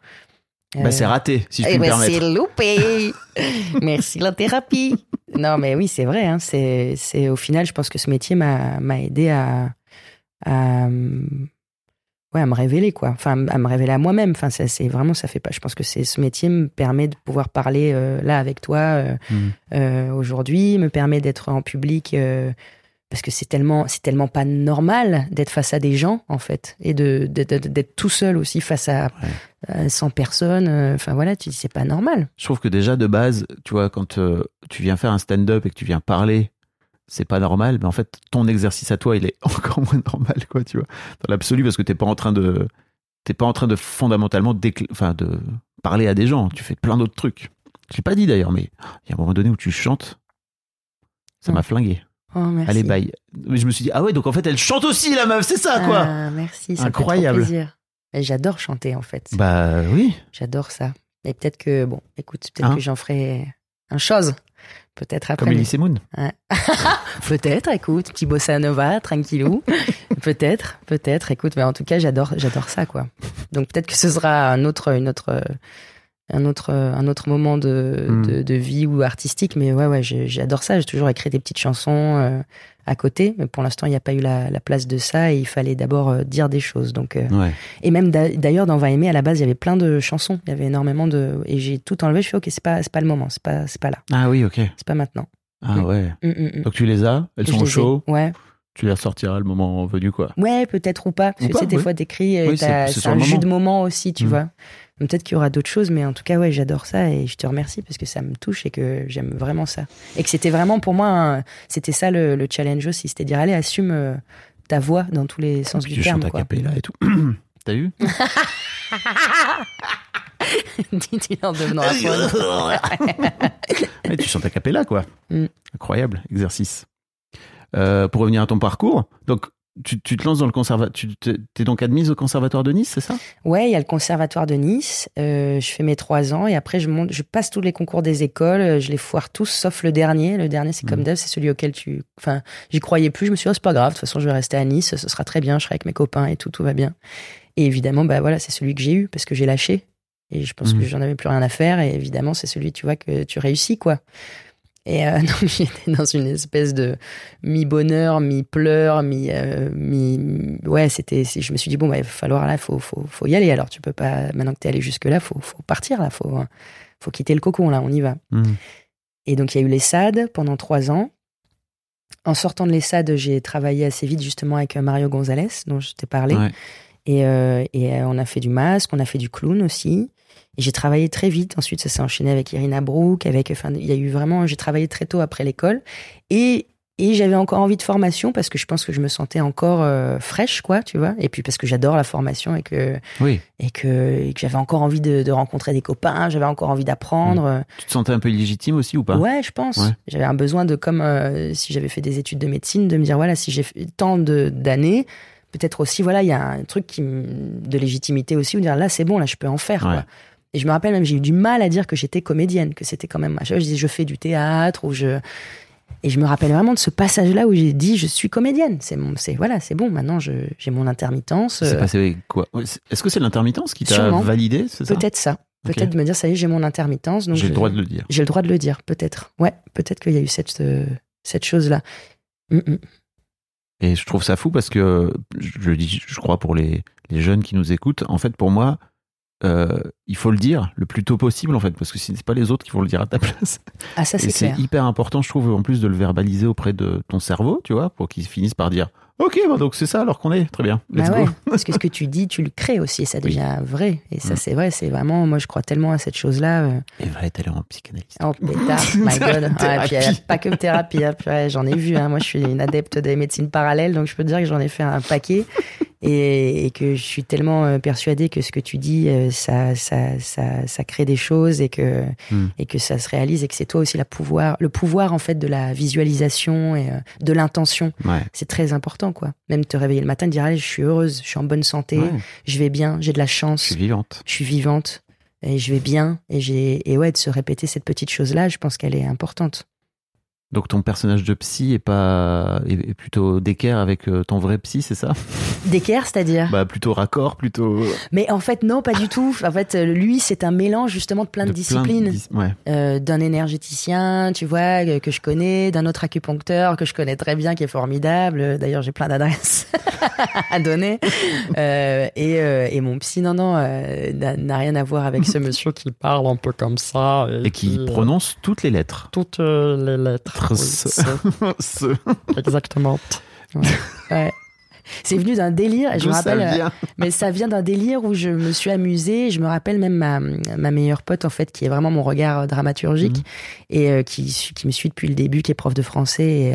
Bah, c'est raté, si je eh puis me ben, permettre. c'est loupé. <laughs> Merci la thérapie. Non, mais oui, c'est vrai. Hein, c'est c'est au final, je pense que ce métier m'a m'a aidé à à ouais à me révéler quoi. Enfin à me révéler à moi-même. Enfin ça c'est vraiment ça fait pas. Je pense que c'est ce métier me permet de pouvoir parler euh, là avec toi. euh, Mhm. euh, aujourd'hui, me permet d'être en public parce que c'est tellement c'est tellement pas normal d'être face à des gens en fait et de d'être tout seul aussi face à, à 100 personnes. Enfin voilà, tu dis c'est pas normal. Je trouve que déjà de base, tu vois, quand tu viens faire un stand-up et que tu viens parler, c'est pas normal, mais en fait, ton exercice à toi, il est <laughs> encore moins normal, quoi, tu vois, dans l'absolu, parce que t'es pas en train de, t'es pas en train de fondamentalement décl- enfin, de parler à des gens. Tu fais plein d'autres trucs. Je l'ai pas dit d'ailleurs, mais il y a un moment donné où tu chantes, ça m'a flingué. Oh merci. Allez, bye. Mais je me suis dit, ah ouais, donc en fait, elle chante aussi, la meuf, c'est ça, quoi. Ah, merci, ça Incroyable. Fait trop J'adore chanter en fait. Bah oui. J'adore ça. Et peut-être que bon, écoute, peut-être Hein que j'en ferai un chose. Peut-être après. Comme Elise Moon. <laughs> Peut-être, écoute, petit bossa nova, tranquillou. <laughs> peut-être, peut-être, écoute, mais en tout cas, j'adore, j'adore ça, quoi. Donc peut-être que ce sera un autre, une autre, un autre, un autre moment de, Mm. de, de vie ou artistique, mais ouais, ouais, j'adore ça. J'ai toujours écrit des petites chansons euh, à côté, mais pour l'instant, il n'y a pas eu la, la place de ça et il fallait d'abord euh, dire des choses. Donc, euh, Ouais. et même d'a- d'ailleurs dans Va aimer à la base, il y avait plein de chansons, il y avait énormément de, et j'ai tout enlevé. Je fais ok, c'est pas, c'est pas le moment, c'est pas, c'est pas là, Ah oui, ok. c'est pas maintenant. Ah Mm. ouais. Mm, mm. Donc tu les as, elles Je sont au chaud, Ouais. Tu les ressortiras le moment venu, quoi. Ouais, peut-être ou pas. Parce Ou que pas, tu sais, des fois, t'écris et Oui, c'est- c'est c'est un jus de moment aussi, tu Mm. vois. Peut-être qu'il y aura d'autres choses, mais en tout cas, ouais, j'adore ça et je te remercie parce que ça me touche et que j'aime vraiment ça. Et que c'était vraiment pour moi, un- c'était ça le, le challenge aussi, c'était dire, allez, assume euh, ta voix dans tous les sens Puis du tu terme. chantes à cappella et tout. <clears throat> T'as vu <laughs> Dit-il en devenant aphone. Ouais, <laughs> Tu chantes à cappella, quoi. Mm. Incroyable exercice. Euh, pour revenir à ton parcours, donc tu, tu te lances dans le conservatoire. Tu es donc admise au conservatoire de Nice, c'est ça? Ouais, il y a le conservatoire de Nice. Euh, je fais mes trois ans et après je monte, je passe tous les concours des écoles. euh, Je les foire tous sauf le dernier. Le dernier, c'est comme Mhm. d'hab, c'est celui auquel tu. Enfin, j'y croyais plus. Je me suis dit, oh, c'est pas grave. De toute façon, je vais rester à Nice. Ce sera très bien. Je serai avec mes copains et tout, tout va bien. Et évidemment, bah voilà, c'est celui que j'ai eu parce que j'ai lâché. Et je pense Mhm. que j'en avais plus rien à faire. Et évidemment, c'est celui, tu vois, que tu réussis, quoi. Et euh, <laughs> donc, j'étais dans une espèce de mi-bonheur, mi-pleurs, mi, euh, mi. Ouais, c'était. Je me suis dit, bon, bah, il va falloir, là, faut, faut, faut y aller. Alors, tu peux pas. Maintenant que t'es allé jusque-là, faut, faut partir, là. Faut, faut quitter le cocon, là. On y va. Hmm. Et donc, il y a eu les SAD pendant trois ans. En sortant de l'ESSAD, j'ai travaillé assez vite justement avec euh, Mario Gonzalez, dont je t'ai parlé. Ouais. Et, euh, et euh, on a fait du masque, on a fait du clown aussi. Et j'ai travaillé très vite. Ensuite, ça s'est enchaîné avec Irina Brook, avec, enfin, il y a eu vraiment, j'ai travaillé très tôt après l'école. Et, et j'avais encore envie de formation parce que je pense que je me sentais encore euh, fraîche, quoi, tu vois. Et puis parce que j'adore la formation et que, Oui. et que, et que j'avais encore envie de, de rencontrer des copains, j'avais encore envie d'apprendre. Tu te sentais un peu illégitime aussi ou pas? Ouais, je pense. Ouais. J'avais un besoin de, comme euh, si j'avais fait des études de médecine, de me dire, voilà, si j'ai fait tant d'années, peut-être aussi, voilà, il y a un truc qui de légitimité aussi, où dire, là, c'est bon, là, je peux en faire. Ouais. Quoi. Et je me rappelle même, j'ai eu du mal à dire que j'étais comédienne, que c'était quand même. Je disais, je fais du théâtre, ou je. Et je me rappelle vraiment de ce passage-là où j'ai dit, je suis comédienne. C'est mon, c'est voilà, c'est bon. Maintenant, j'ai mon intermittence. C'est euh, passé quoi? Est-ce que c'est l'intermittence qui t'a validé ça? Peut-être ça. Peut-être de me dire, ça y est, j'ai mon intermittence. J'ai le droit de le dire. J'ai le droit de le dire, peut-être. Ouais, peut-être qu'il y a eu cette, euh, cette chose-là. Mm, mm. Et je trouve ça fou parce que je le dis, je crois pour les, les jeunes qui nous écoutent, en fait pour moi, euh, il faut le dire le plus tôt possible en fait parce que si c'est pas les autres qui vont le dire à ta <laughs> place. Ah, ça, Et c'est c'est hyper important, je trouve, en plus de le verbaliser auprès de ton cerveau, tu vois, pour qu'il finisse par dire Ok, bah donc c'est ça alors qu'on est, très bien, let's Bah ouais, go. <laughs> parce que ce que tu dis, tu le crées aussi, et ça Oui. devient vrai. Et ça, Mm. c'est vrai, c'est vraiment, moi, je crois tellement à cette chose-là. euh, Et va être allé en psychanalyste. Oh, pétard, my god. Ouais, puis, euh, pas que thérapie, hein, j'en ai vu. hein. Moi, je suis une adepte des médecines parallèles, donc je peux te dire que j'en ai fait un paquet. Et, et que je suis tellement euh, persuadée que ce que tu dis, euh, ça, ça, ça, ça crée des choses et que, Mm. et que ça se réalise et que c'est toi aussi la pouvoir, le pouvoir, en fait, de la visualisation et euh, de l'intention. Ouais. C'est très important, quoi. Même te réveiller le matin, dire, allez, je suis heureuse, je suis en bonne santé, Ouais, je vais bien, j'ai de la je chance suis vivante. je suis vivante et je vais bien et j'ai et ouais de se répéter cette petite chose là je pense qu'elle est importante Donc ton personnage de psy est pas est plutôt d'équerre avec euh, ton vrai psy, c'est ça? D'équerre c'est-à-dire? Bah plutôt raccord, plutôt mais en fait non pas du tout. En fait euh, lui c'est un mélange justement de plein de, disciplines. dis- ouais. Euh, d'un énergéticien tu vois euh, que je connais d'un autre acupuncteur que je connais très bien qui est formidable. Euh, d'ailleurs j'ai plein d'adresses <laughs> à donner. Euh, et, euh, et mon psy non non euh, n'a rien à voir avec ce <laughs> monsieur. Qui parle un peu comme ça Et qui euh, prononce toutes les lettres. toutes euh, les lettres <laughs> Exactement. Ouais. <laughs> Ouais. C'est venu d'un délire, et je me rappelle, euh, vient mais ça vient d'un délire où je me suis amusée. Je me rappelle même ma, ma meilleure pote, en fait, qui est vraiment mon regard euh, dramaturgique Mhm. et euh, qui, me suit depuis le début, qui est prof de français et,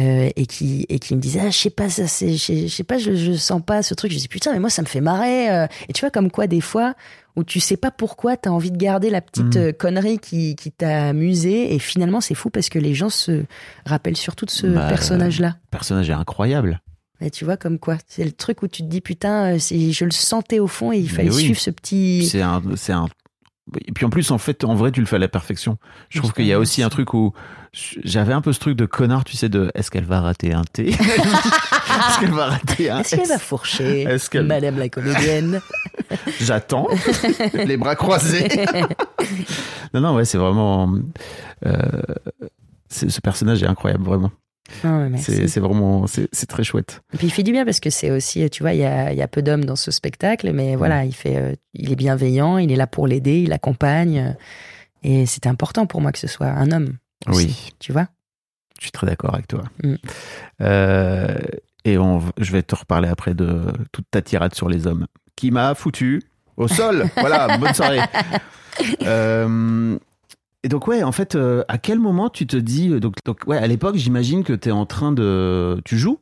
euh, et qui et qui me disait ah je sais pas ça c'est je je sais pas je, je sens pas ce truc je dis putain mais moi ça me fait marrer et tu vois comme quoi des fois où tu sais pas pourquoi t'as envie de garder la petite Mhm. euh, connerie qui qui t'a amusé et finalement c'est fou parce que les gens se rappellent surtout de ce Bah, personnage là Le personnage est incroyable. et tu vois comme quoi c'est le truc où tu te dis putain euh, je le sentais au fond et il fallait oui. suivre ce petit C'est un, c'est un. Et puis en plus, en fait, en vrai, tu le fais à la perfection. Je trouve qu'il y a aussi un truc où j'avais un peu ce truc de connard, tu sais, de est-ce qu'elle va rater un thé? <laughs> Est-ce qu'elle va rater un est-ce qu'elle va fourcher Est-ce qu'elle- madame la comédienne <laughs> J'attends, les bras croisés. <laughs> non, non, ouais, c'est vraiment. euh, c'est- ce personnage est incroyable, vraiment. Ah. C'est vraiment. C'est très chouette. Et puis il fait du bien parce que c'est aussi, tu vois, il y a, il y a peu d'hommes dans ce spectacle, mais voilà, il fait, euh, il est bienveillant, il est là pour l'aider, il l'accompagne, euh, et c'était important pour moi que ce soit un homme. aussi, Oui. Tu vois. Je suis très d'accord avec toi. Mm. Euh, et on, je vais te reparler après de toute ta tirade sur les hommes. Qui m'a foutu au sol. <laughs> voilà, bonne soirée. Euh, et donc, ouais, en fait, euh, à quel moment tu te dis. euh, Donc, donc ouais, à l'époque, j'imagine que tu es en train de. Tu joues,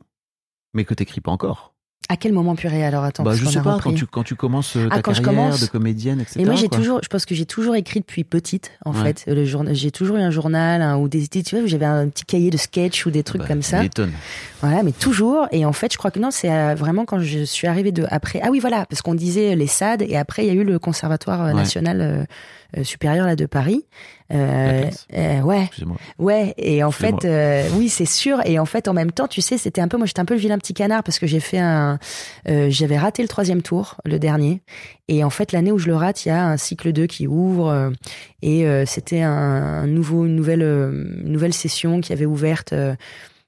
mais que t'écris pas encore. À quel moment purée alors attends Bah, je sais pas, quand tu, quand tu commences euh, ta Ah, quand je carrière commence de comédienne, etc. Et moi j'ai toujours, je pense que j'ai toujours écrit depuis petite en Ouais. fait. Le journal, j'ai toujours eu un journal hein, ou des idées, tu vois, où j'avais un petit cahier de sketch ou des trucs Bah, comme ça. m'étonnes. Voilà, mais toujours. Et en fait, je crois que non, c'est euh, vraiment quand je suis arrivée de après. Ah oui, voilà, parce qu'on disait les SAD et après il y a eu le Conservatoire Ouais. national euh, euh, supérieur là de Paris. Euh, euh, ouais, ouais. Et en fait, euh, oui, c'est sûr. Et en fait, en même temps, tu sais, c'était un peu, moi, j'étais un peu le vilain petit canard parce que j'ai fait un, euh, j'avais raté le troisième tour, le dernier. Et en fait, l'année où je le rate, il y a un cycle 2 qui ouvre. euh, et euh, c'était un, un nouveau, une nouvelle, une nouvelle session qui avait ouverte.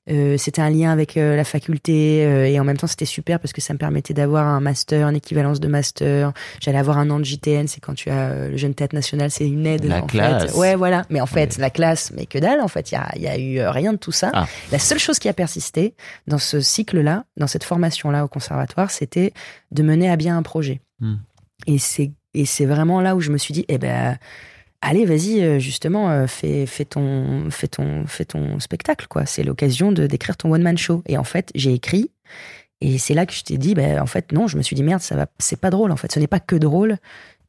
Euh, c'était un lien avec euh, la faculté euh, et en même temps c'était super parce que ça me permettait d'avoir un master, une équivalence de master. J'allais avoir un an de JTN, c'est quand tu as le jeune théâtre national, c'est une aide. La en classe. Fait. Ouais, voilà. Mais en fait, la classe, mais que dalle. En fait, il y a, y a eu rien de tout ça. Ah. La seule chose qui a persisté dans ce cycle-là, dans cette formation-là au conservatoire, c'était de mener à bien un projet. Hmm. Et c'est et c'est vraiment là où je me suis dit, eh ben, allez, vas-y, euh, justement, euh, fais, fais ton, fais ton, fais ton spectacle, quoi. C'est l'occasion de d'écrire ton one man show. Et en fait, j'ai écrit. Et c'est là que je t'ai dit, ben, en fait, non, je me suis dit, merde, ça va, c'est pas drôle, en fait. Ce n'est pas que drôle.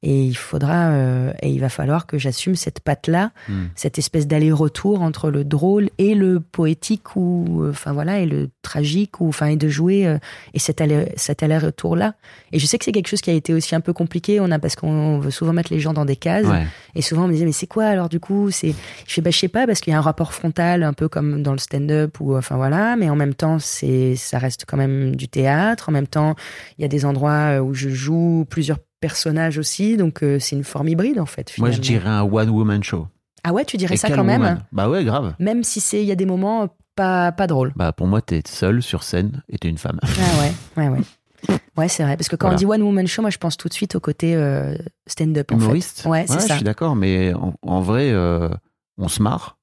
Et il faudra, euh, et il va falloir que j'assume cette patte-là, Hmm. cette espèce d'aller-retour entre le drôle et le poétique ou, euh, enfin voilà, et le tragique ou, enfin, et de jouer, euh, et cet aller, cet aller-retour-là. Et je sais que c'est quelque chose qui a été aussi un peu compliqué. On a, parce qu'on veut souvent mettre les gens dans des cases. Ouais. Et souvent, on me disait, mais c'est quoi alors du coup c'est... Je fais, bah, je sais pas, parce qu'il y a un rapport frontal, un peu comme dans le stand-up, ou enfin voilà, mais en même temps, c'est, ça reste quand même du théâtre. En même temps, il y a des endroits euh, où je joue plusieurs personnages aussi, donc euh, c'est une forme hybride en fait. Moi, je dirais un one-woman show. Ah ouais, tu dirais Et ça quand même Bah ouais, grave. Même si c'est, il y a des moments pas, pas drôles. Bah pour moi, t'es seule sur scène et t'es une femme. Ah ouais, ouais, ouais. <laughs> Ouais, c'est vrai. Parce que quand Voilà. on dit one woman show, moi je pense tout de suite au côté euh, stand-up. en fait. Humoriste Ouais, c'est je ça. suis d'accord, mais en, en vrai, euh, on se marre.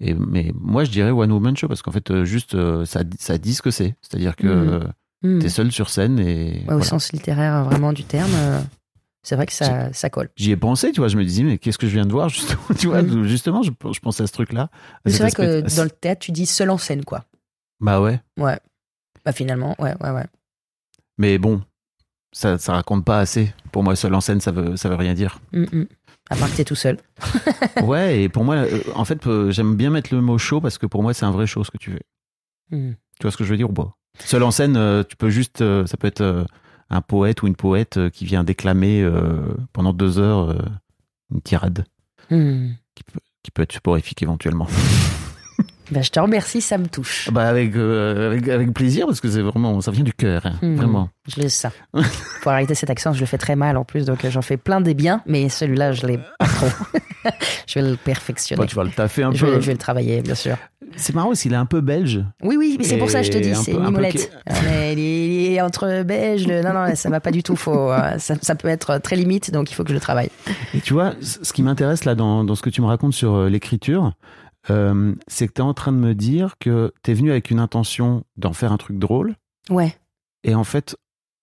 Et, mais moi, je dirais one woman show parce qu'en fait, euh, juste, euh, ça, ça dit ce que c'est. C'est-à-dire que euh, Hmm. t'es seule sur scène et. Ouais, voilà. Au sens littéraire euh, vraiment du terme, euh, c'est vrai que ça, ça colle. J'y ai pensé, tu vois. Je me disais, mais qu'est-ce que je viens de voir <laughs> justement Tu vois, Mhm. justement, je, je pensais à ce truc-là. c'est vrai aspect- que dans le théâtre, tu dis seul en scène, quoi. Bah ouais. Ouais. Bah finalement, ouais, ouais, ouais. Mais bon, ça, ça raconte pas assez. Pour moi, seul en scène, ça veut, ça veut rien dire. Mm, mm. À part que t'es tout seul. <laughs> ouais, et pour moi, <laughs> euh, en fait, euh, j'aime bien mettre le mot show parce que pour moi, c'est un vrai show ce que tu fais. Mm. Tu vois ce que je veux dire ou pas? Seul en scène, euh, tu peux juste, ça peut être un poète ou une poète euh, qui vient déclamer euh, pendant deux heures euh, une tirade Mm. qui peut être supérifique éventuellement. <laughs> Bah, je te remercie, ça me touche. Bah avec, euh, avec avec plaisir parce que c'est vraiment, ça vient du cœur, hein, Mm. vraiment. Je laisse ça. Faut arrêter cet accent, je le fais très mal en plus, donc euh, j'en fais plein des biens, mais celui-là, je l'ai pas trop. <laughs> je vais le perfectionner. Bon, tu vas le taffer un je, peu. vais, je vais le travailler, bien sûr. C'est marrant aussi, il est un peu belge. Oui, oui, mais c'est pour ça que je te dis, c'est une peu mimolette. Ah, il, est, entre beige, le... non, non, ça va pas du tout. Faut, euh, ça, ça peut être très limite, donc il faut que je le travaille. Et tu vois, ce qui m'intéresse là dans, dans ce que tu me racontes sur l'écriture, euh, c'est que tu es en train de me dire que tu es venu avec une intention d'en faire un truc drôle. Ouais. Et en fait,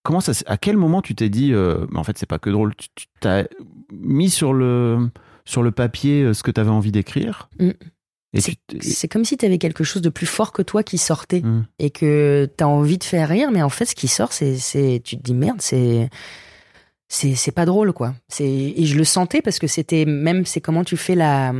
comment ça, à quel moment tu t'es dit, euh, mais en fait, c'est pas que drôle, tu tu t'as mis sur le, sur le papier euh, ce que tu avais envie d'écrire Mm. Et C'est- tu C'est comme si tu avais quelque chose de plus fort que toi qui sortait Mm. et que tu as envie de faire rire, mais en fait, ce qui sort, c'est, c'est tu te dis merde, c'est. C'est, c'est pas drôle quoi. C'est et je le sentais parce que c'était même c'est comment tu fais la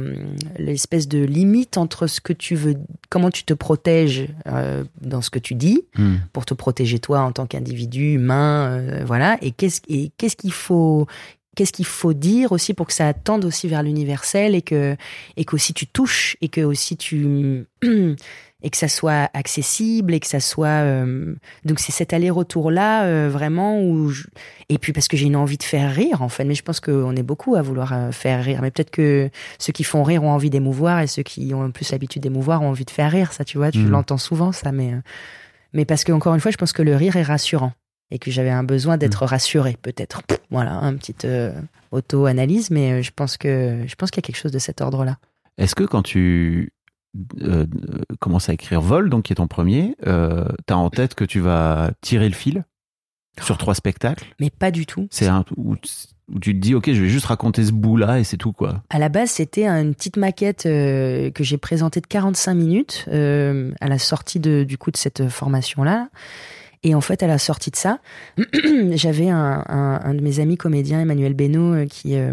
l'espèce de limite entre ce que tu veux comment tu te protèges euh, dans ce que tu dis Mm. pour te protéger toi en tant qu'individu humain, euh, voilà. Et qu'est-ce et qu'est-ce qu'il faut qu'est-ce qu'il faut dire aussi pour que ça tende aussi vers l'universel et que et qu'aussi tu touches et que aussi tu <clears throat> et que ça soit accessible et que ça soit euh, donc c'est cet aller-retour là vraiment où je- et puis parce que j'ai une envie de faire rire en fait. Mais je pense qu'on est beaucoup à vouloir euh, faire rire. Mais peut-être que ceux qui font rire ont envie d'émouvoir et ceux qui ont plus l'habitude d'émouvoir ont envie de faire rire. Ça tu vois tu Mhm. l'entends souvent ça mais euh, mais parce que encore une fois je pense que le rire est rassurant et que j'avais un besoin d'être rassuré peut-être. Voilà un petite euh, auto-analyse mais euh, je pense que je pense qu'il y a quelque chose de cet ordre là Est-ce que quand tu euh, euh, commences à écrire Vol, donc qui est ton premier, euh, tu as en tête que tu vas tirer le fil sur trois spectacles? Mais pas du tout C'est un où, où tu te dis, ok, je vais juste raconter ce bout-là et c'est tout, quoi. À la base, c'était une petite maquette euh, que j'ai présentée de 45 minutes euh, à la sortie de, du coup de cette formation-là. Et en fait, à la sortie de ça, <clears throat> j'avais un, un, un de mes amis comédiens, Emmanuel Beno, euh, qui, euh,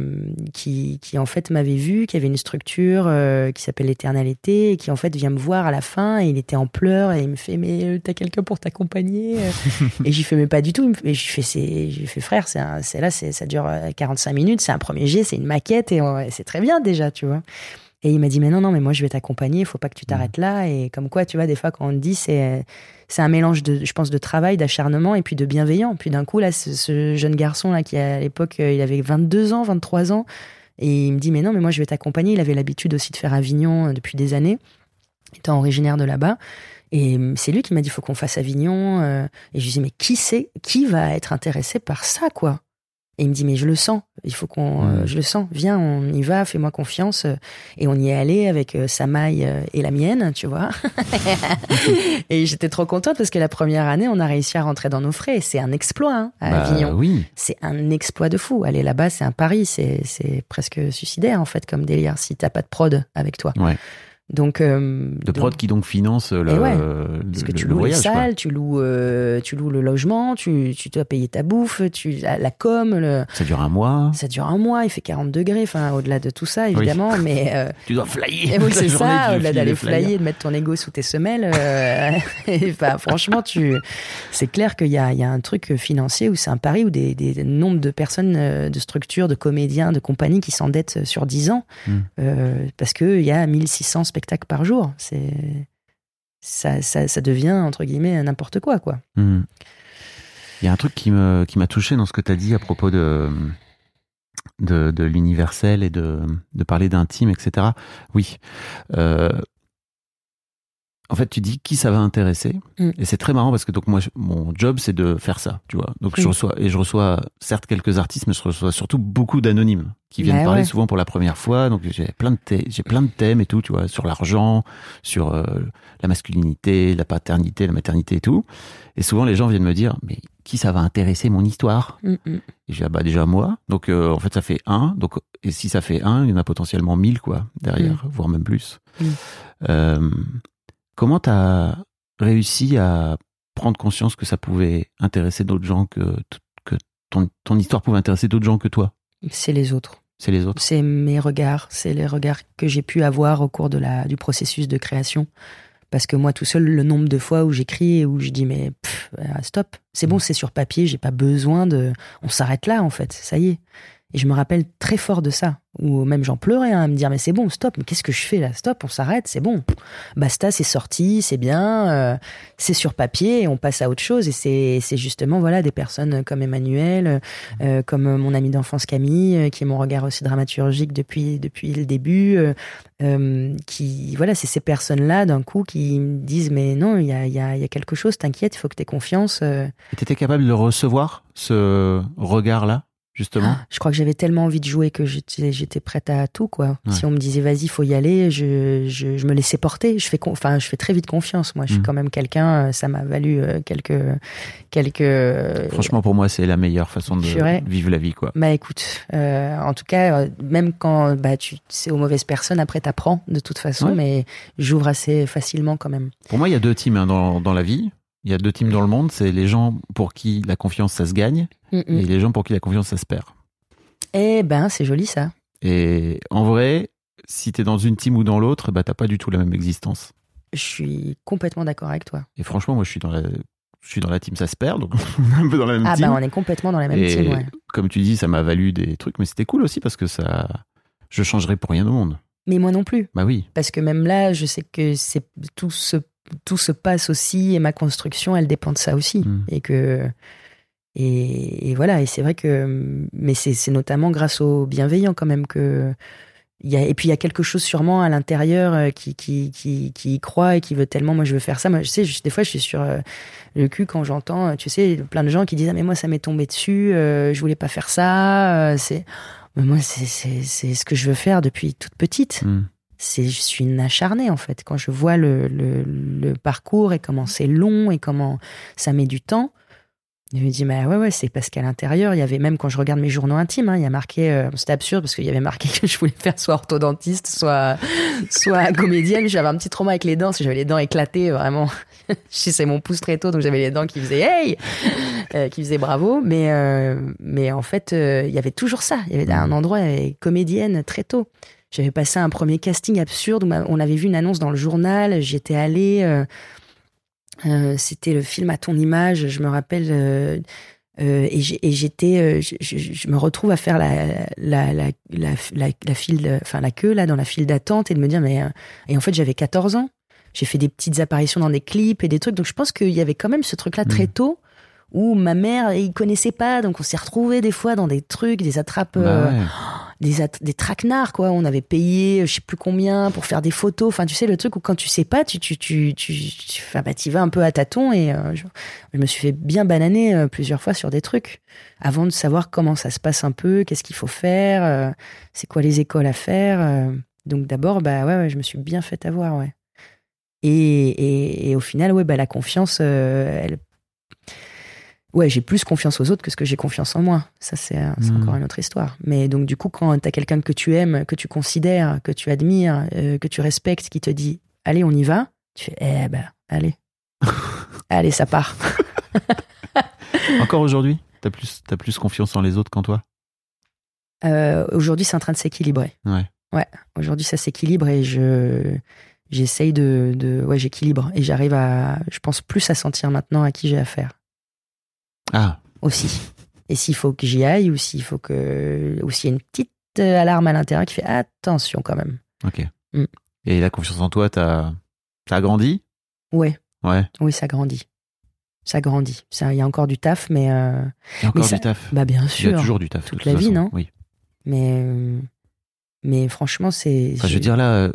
qui, qui en fait m'avait vu, qui avait une structure euh, qui s'appelle l'éternalité, et qui en fait vient me voir à la fin, et il était en pleurs, et il me fait, mais t'as quelqu'un pour t'accompagner <laughs> Et j'y fais, mais pas du tout. Et c'est, j'ai fait, frère, c'est, là, ça dure euh, 45 minutes, c'est un premier jet, c'est une maquette, et, et c'est très bien déjà, tu vois. Et il m'a dit, mais non, non, mais moi je vais t'accompagner, il faut pas que tu t'arrêtes là. Et comme quoi, tu vois, des fois, quand on te dit, c'est, c'est un mélange de, je pense, de travail, d'acharnement et puis de bienveillant. Puis d'un coup, là, ce, ce jeune garçon, là, qui à l'époque, euh, il avait 22 ans, 23 ans, et il me dit, mais non, mais moi je vais t'accompagner. Il avait l'habitude aussi de faire Avignon euh, depuis des années, étant originaire de là-bas. Et euh, c'est lui qui m'a dit, faut qu'on fasse Avignon. Et je lui dis, mais qui sait, qui va être intéressé par ça, quoi? Et il me dit mais je le sens, il faut qu'on, euh, je le sens, viens, on y va, fais-moi confiance. Et on y est allé avec euh, sa maille euh, et la mienne, tu vois. <laughs> et j'étais trop contente parce que la première année, on a réussi à rentrer dans nos frais. C'est un exploit hein, à Bah, Avignon. oui. C'est un exploit de fou. Aller là-bas, c'est un pari, c'est c'est presque suicidaire en fait comme délire si t'as pas de prod avec toi. Ouais. Donc euh, De prod donc- qui donc finance le, Et ouais. le- parce que tu le loues voyage. les quoi. salles, tu loues, euh, tu loues le logement, tu, tu dois payer ta bouffe, tu, la, la com, le, Ça dure un mois. ça dure un mois, il fait 40 degrés, enfin au-delà de tout ça évidemment, <laughs> mais euh, Tu dois flyer. et oui, la <laughs> c'est ça, au-delà d'aller flyer, de mettre ton ego sous tes semelles. euh, <laughs> et, bah, franchement, tu, c'est clair qu'il y a, il y a un truc financier où c'est un pari où des, des nombres de personnes, euh, de structures, de comédiens, de compagnies qui s'endettent sur 10 ans Mm. euh, parce qu'il y a 1600 spectacles par jour. C'est, ça, ça, ça devient entre guillemets n'importe quoi, quoi. Hmm. Il y a un truc qui me qui m'a touché dans ce que tu as dit à propos de de, de l'universel et de, de parler d'intime, etc. Oui. Euh, en fait, tu dis qui ça va intéresser. Mm. Et c'est très marrant parce que donc moi, je- mon job, c'est de faire ça, tu vois. Donc je Mm. reçois, et je reçois certes quelques artistes, mais je reçois surtout beaucoup d'anonymes qui viennent Bah parler ouais. souvent pour la première fois. Donc j'ai plein de j'ai plein de thèmes et tout, tu vois, sur l'argent, sur euh, la masculinité, la paternité, la maternité et tout. Et souvent les gens viennent me dire, mais qui ça va intéresser mon histoire? Mm. Et dis, ah bah déjà moi. Donc euh, en fait ça fait un. Donc et si ça fait un, il y en a potentiellement mille quoi derrière, voire même plus. Euh, comment t'as réussi à prendre conscience que ça pouvait intéresser d'autres gens que que ton, ton histoire pouvait intéresser d'autres gens que toi? C'est les autres. C'est les autres. C'est mes regards, c'est les regards que j'ai pu avoir au cours de la, du processus de création. Parce que moi, tout seul, le nombre de fois où j'écris et où je dis, mais pff, euh, stop, c'est bon, c'est sur papier, j'ai pas besoin de. On s'arrête là, en fait, ça y est. Et je me rappelle très fort de ça, où même j'en pleurais hein, à me dire, mais c'est bon, stop, mais qu'est-ce que je fais là? Stop, on s'arrête, c'est bon. Basta, c'est sorti, c'est bien, euh, c'est sur papier, on passe à autre chose. Et c'est justement voilà des personnes comme Emmanuel, euh, comme mon ami d'enfance Camille, euh, qui est mon regard aussi dramaturgique depuis depuis le début, qui voilà, c'est ces personnes-là d'un coup qui me disent mais non, il y a, y, y a quelque chose, t'inquiète, il faut que tu aies confiance. Et t'étais capable de recevoir ce regard-là? Justement <gasps> je crois que j'avais tellement envie de jouer que j'étais j'étais prête à tout quoi. Ouais. Si on me disait vas-y, faut y aller, je, je, je me laissais porter. Je fais enfin je fais très vite confiance. Moi, je suis Mm. quand même quelqu'un. euh, Ça m'a valu euh, quelques quelques. euh, Franchement, pour moi, c'est la meilleure façon de vivre la vie, quoi. Bah écoute, euh, en tout cas, même quand bah tu c'est aux mauvaises personnes, après t'apprends de toute façon, Ouais. mais j'ouvre assez facilement quand même. Pour moi, il y a deux teams hein, dans, dans la vie. Il y a deux teams dans le monde. C'est les gens pour qui la confiance, ça se gagne, Mm, mm. et les gens pour qui la confiance, ça se perd. Eh ben c'est joli ça. Et en vrai, si t'es dans une team ou dans l'autre, bah t'as pas du tout la même existence. Je suis complètement d'accord avec toi. Et franchement, moi, je suis dans la, je suis dans la team, ça se perd, donc <laughs> on est un peu dans la même Ah team. bah on est complètement dans la même et team. Ouais. comme tu dis, ça m'a valu des trucs, mais c'était cool aussi parce que ça, je changerais pour rien au monde. Mais moi non plus, Bah oui. parce que même là, je sais que c'est tout se tout se passe aussi et ma construction, elle dépend de ça aussi. Mm. Et que et, et voilà. Et c'est vrai que mais c'est c'est notamment grâce aux bienveillants quand même que il y a, et puis il y a quelque chose sûrement à l'intérieur euh, qui, qui, qui, qui y croit et qui veut tellement, moi je veux faire ça. Moi je sais, je- des fois je suis sur euh, le cul quand j'entends, euh, tu sais, plein de gens qui disent Ah mais moi ça m'est tombé dessus, euh, je voulais pas faire ça. euh, c'est mais moi c'est, c'est, c'est ce que je veux faire depuis toute petite. Mm. C'est, je suis une acharnée en fait. Quand je vois le, le, parcours et comment c'est long et comment ça met du temps, Je me dis, mais ouais, ouais, c'est parce qu'à l'intérieur, il y avait même quand je regarde mes journaux intimes, hein, il y a marqué, euh, c'était absurde parce qu'il y avait marqué <laughs> que je voulais faire soit orthodontiste, soit, soit comédienne. J'avais un petit trauma avec les dents, parce que j'avais les dents éclatées, vraiment. <laughs> sais, mon pouce très tôt, donc j'avais les dents qui faisaient hey, euh, qui faisaient bravo. Mais, euh, mais en fait, il y avait toujours ça. Il y avait un endroit, il y avait comédienne très tôt. J'avais passé un premier casting absurde où on avait vu une annonce dans le journal. J'étais allée. euh, euh, C'était le film à ton image. Je me rappelle. euh, et j'étais, je, me retrouve à faire la la la la, la, la file, enfin la queue là dans la file d'attente et de me dire mais et en fait j'avais 14 ans. J'ai fait des petites apparitions dans des clips et des trucs. Donc je pense qu'il y avait quand même ce truc là très tôt où ma mère il connaissait pas donc on s'est retrouvés des fois dans des trucs, des attrapes. Bah ouais. Des, des traquenards, quoi. On avait payé, euh, je sais plus combien, pour faire des photos. Enfin, tu sais, le truc où quand tu sais pas, tu, tu, tu, tu, enfin, bah, t'y vas un peu à tâtons et euh, je, me suis fait bien bananer euh, plusieurs fois sur des trucs avant de savoir comment ça se passe un peu, qu'est-ce qu'il faut faire, c'est quoi les écoles à faire. Donc d'abord, bah ouais, ouais, je me suis bien fait avoir, ouais. Et, et, au final, ouais, bah la confiance, elle, ouais, j'ai plus confiance aux autres que ce que j'ai confiance en moi. Ça, c'est euh, Mhm. encore une autre histoire. Mais donc, du coup, quand t'as quelqu'un que tu aimes, que tu considères, que tu admires, euh, que tu respectes, qui te dit, allez, on y va, tu fais, eh ben, allez. <laughs> allez, ça part. <laughs> Encore aujourd'hui, t'as plus, t'as plus confiance en les autres qu'en toi? Euh, Aujourd'hui, c'est en train de s'équilibrer. Ouais. Ouais. Aujourd'hui, ça s'équilibre et je j'essaye de, de ouais, j'équilibre et j'arrive à, je pense plus à sentir maintenant à qui j'ai affaire Ah, aussi. Et s'il faut que j'y aille ou s'il faut que, ou s'il y a une petite euh, alarme à l'intérieur qui fait attention quand même. ok. Mm. Et la confiance en toi, t'as, t'as grandi? Ouais, Ouais. oui, ça grandit. Ça grandit. Il y a encore du taf, mais euh, Il y a encore Mais ça- du taf. bah bien Il y a sûr. toujours du taf. Toute toute la vie, non? Oui. Mais euh, mais franchement, c'est. Enfin, je veux dire là,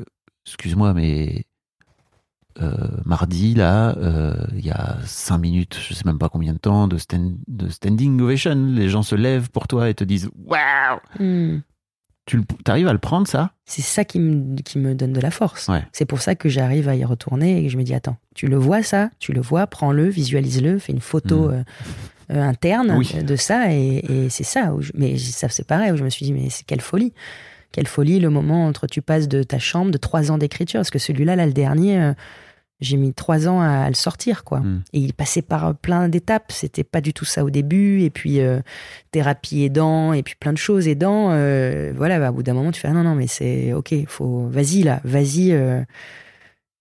excuse-moi, mais euh, mardi là, euh, il y a cinq minutes, je sais même pas combien de temps de, stand- de standing ovation. Les gens se lèvent pour toi et te disent waouh. Hmm. Tu t'arrives à le prendre ça? C'est ça qui me, qui me donne de la force. Ouais. C'est pour ça que j'arrive à y retourner et que je me dis attends, tu le vois ça, tu le vois, prends-le, visualise-le, fais une photo Mm. euh, euh, interne Oui. de ça et, et c'est ça. Où je- mais ça c'est pareil où je me suis dit mais c'est quelle folie, quelle folie le moment entre tu passes de ta chambre de trois ans d'écriture parce que celui-là là le dernier euh, j'ai mis trois ans à, à le sortir quoi. Mm. Et il passait par plein d'étapes. C'était pas du tout ça au début. Et puis, euh, thérapie aidant, et puis plein de choses aidant. euh, voilà, bah, au bout d'un moment, tu fais, ah non, non, mais c'est ok, faut, vas-y là, vas-y,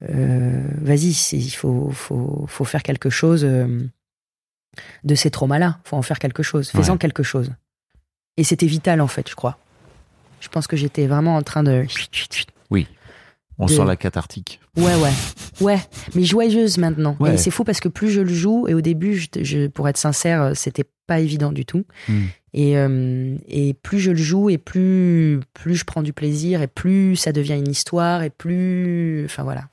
vas-y, il faut, faut, faut faire quelque chose de ces traumas-là. Faut en faire quelque chose. Fais-en Ouais. quelque chose. Et c'était vital, en fait, je crois. Je pense que j'étais vraiment en train de. On De- sent la cathartique. Ouais, ouais. Ouais, mais joyeuse maintenant. Ouais. Et c'est fou parce que plus je le joue, et au début, je, je- pour être sincère, c'était pas évident du tout. Mm. Et, euh, et plus je le joue, et plus, plus je prends du plaisir, et plus ça devient une histoire, et plus. Enfin voilà.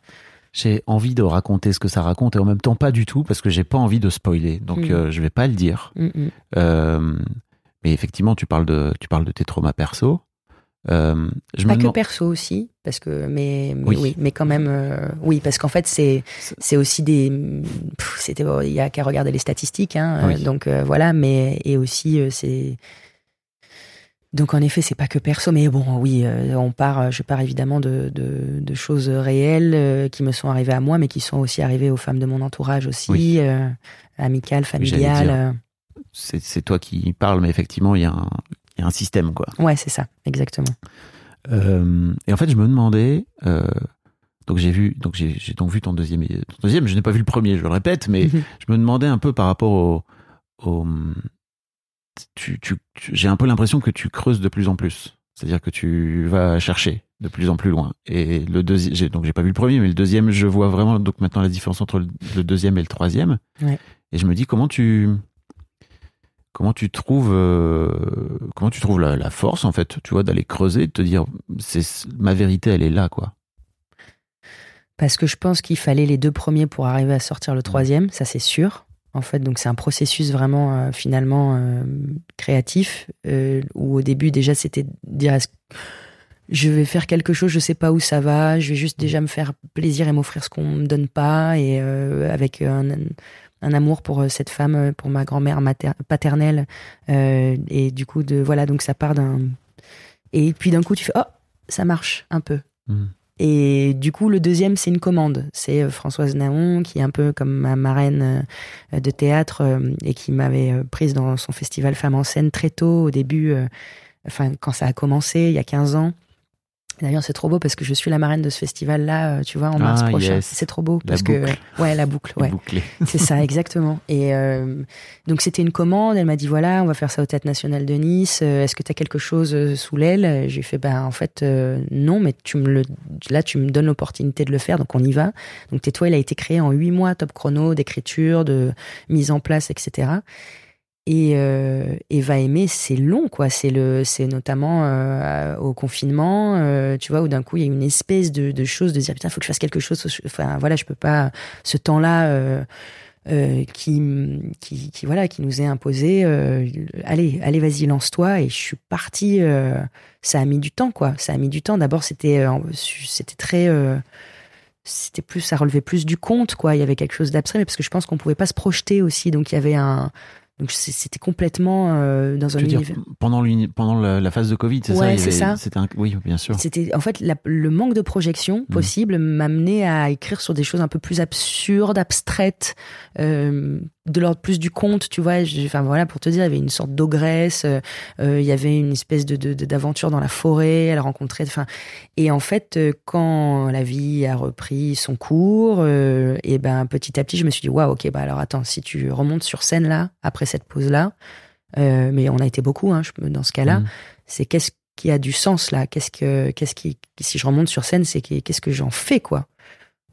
J'ai envie de raconter ce que ça raconte et en même temps pas du tout parce que j'ai pas envie de spoiler. Donc Mm. euh, je vais pas le dire. Mm, mm. Euh, mais effectivement, tu parles de, tu parles de tes traumas perso. Euh, je Pas me que demande- perso aussi, parce que. Mais, mais Oui. oui. mais quand même. euh, oui, parce qu'en fait, c'est c'est aussi des. C'était, il y a qu'à regarder les statistiques, hein, Oui. euh, donc euh, voilà, mais. Et aussi, c'est. Donc en effet, c'est pas que perso, mais bon, oui, on part, je pars évidemment de, de, de choses réelles qui me sont arrivées à moi, mais qui sont aussi arrivées aux femmes de mon entourage aussi, Oui. amicales, familiales. c'est toi qui parles, mais effectivement, il y, a un- y a un système, quoi. ouais, c'est ça, exactement. Euh, et en fait, je me demandais. euh, donc j'ai vu, donc j'ai j'ai donc vu ton deuxième, ton deuxième. Je n'ai pas vu le premier, je le répète, mais je me demandais un peu par rapport au, au tu, tu, tu- j'ai un peu l'impression que tu creuses de plus en plus. C'est-à-dire que tu vas chercher de plus en plus loin. Et le deuxième, j'ai- donc j'ai pas vu le premier, mais le deuxième, je vois vraiment donc maintenant la différence entre le, le deuxième et le troisième. Ouais. Et je me dis comment tu, comment tu trouves, euh, comment tu trouves la, la force en fait, tu vois, d'aller creuser, de te dire, c'est ma vérité, elle est là, quoi. Parce que je pense qu'il fallait les deux premiers pour arriver à sortir le troisième, ça c'est sûr. En fait, donc c'est un processus vraiment euh, finalement euh, créatif où au début déjà c'était de dire je vais faire quelque chose, je sais pas où ça va, je vais juste déjà me faire plaisir et m'offrir ce qu'on me donne pas et avec un, un amour pour euh, cette femme, euh, pour ma grand-mère paternelle. Euh, et du coup, de voilà, donc ça part d'un. Et puis d'un coup, tu fais oh, ça marche un peu. Mm. Et du coup, le deuxième, c'est une commande. C'est Françoise Naon, qui est un peu comme ma marraine de théâtre et qui m'avait prise dans son festival Femmes en scène très tôt, au début, enfin, quand ça a commencé, il y a 15 ans. D'ailleurs, c'est trop beau parce que je suis la marraine de ce festival-là, euh, tu vois, en mars Ah, prochain. yes. C'est trop beau La parce que, ouais, la boucle, <laughs> ouais. C'est ça, <laughs> exactement. Et euh, donc c'était une commande. Elle m'a dit voilà, on va faire ça au Théâtre National de Nice. Euh, Est-ce que tu as quelque chose euh, sous l'aile? J'ai fait ben en fait euh, non, mais tu me le là tu me donnes l'opportunité de le faire, donc on y va. Donc Tais-toi, il a été créé en huit mois, top chrono, d'écriture, de mise en place, etc. Et, euh, et va aimer, c'est long, quoi. C'est le, c'est notamment euh, au confinement, euh, tu vois, où d'un coup il y a une espèce de, de chose de dire putain, faut que je fasse quelque chose. Enfin voilà, je peux pas ce temps-là. Qui, qui, voilà, qui nous est imposé. allez, allez, vas-y, lance-toi. Et je suis partie. ça a mis du temps, quoi. Ça a mis du temps. D'abord, c'était, c'était très. c'était plus, ça relevait plus du conte, quoi. Il y avait quelque chose d'abstrait, parce que je pense qu'on pouvait pas se projeter aussi. Donc il y avait un. Donc c'était complètement euh, dans un veux dire, univers. pendant, pendant la, la phase de Covid, c'est ça? Ouais, c'est un- Oui, bien sûr. C'était en fait la- le manque de projection Mm. possible m'amenait à écrire sur des choses un peu plus absurdes, abstraites, euh, de l'ordre plus du conte, tu vois. Enfin voilà, pour te dire, il y avait une sorte d'ogresse, euh, euh, il y avait une espèce de d'aventure dans la forêt. Elle rencontrait, enfin, et en fait, euh, quand la vie a repris son cours, euh, et ben petit à petit, je me suis dit waouh, ok, bah alors attends, si tu remontes sur scène là, après cette pause là, euh, mais on a été beaucoup, hein, dans ce cas-là Mm. c'est qu'est-ce qui a du sens là Qu'est-ce que, qu'est-ce qui, si je remonte sur scène, c'est que- qu'est-ce que j'en fais quoi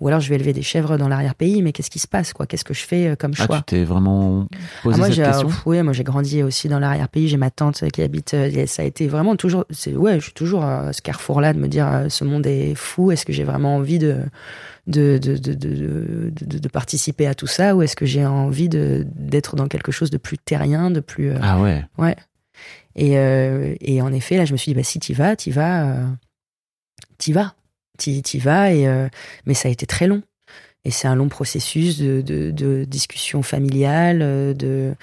Ou alors je vais élever des chèvres dans l'arrière-pays, mais qu'est-ce qui se passe quoi? Qu'est-ce que je fais euh, comme Ah, choix? tu t'es vraiment posé Ah, moi, cette j'ai, question? ouais, moi j'ai grandi aussi dans l'arrière-pays. J'ai ma tante qui habite. euh, et ça a été vraiment toujours. Ouais, je suis toujours à ce carrefour-là de me dire euh, ce monde est fou. Est-ce que j'ai vraiment envie de de, de, de, de, participer à tout ça? Ou est-ce que j'ai envie de, d'être dans quelque chose de plus terrien, de plus. euh, Ah ouais. et, euh, et en effet, là, je me suis dit, bah, si t'y vas, t'y vas, euh, t'y vas. T'y, t'y vas, euh, mais ça a été très long. Et c'est un long processus de, de, de discussion familiale, euh,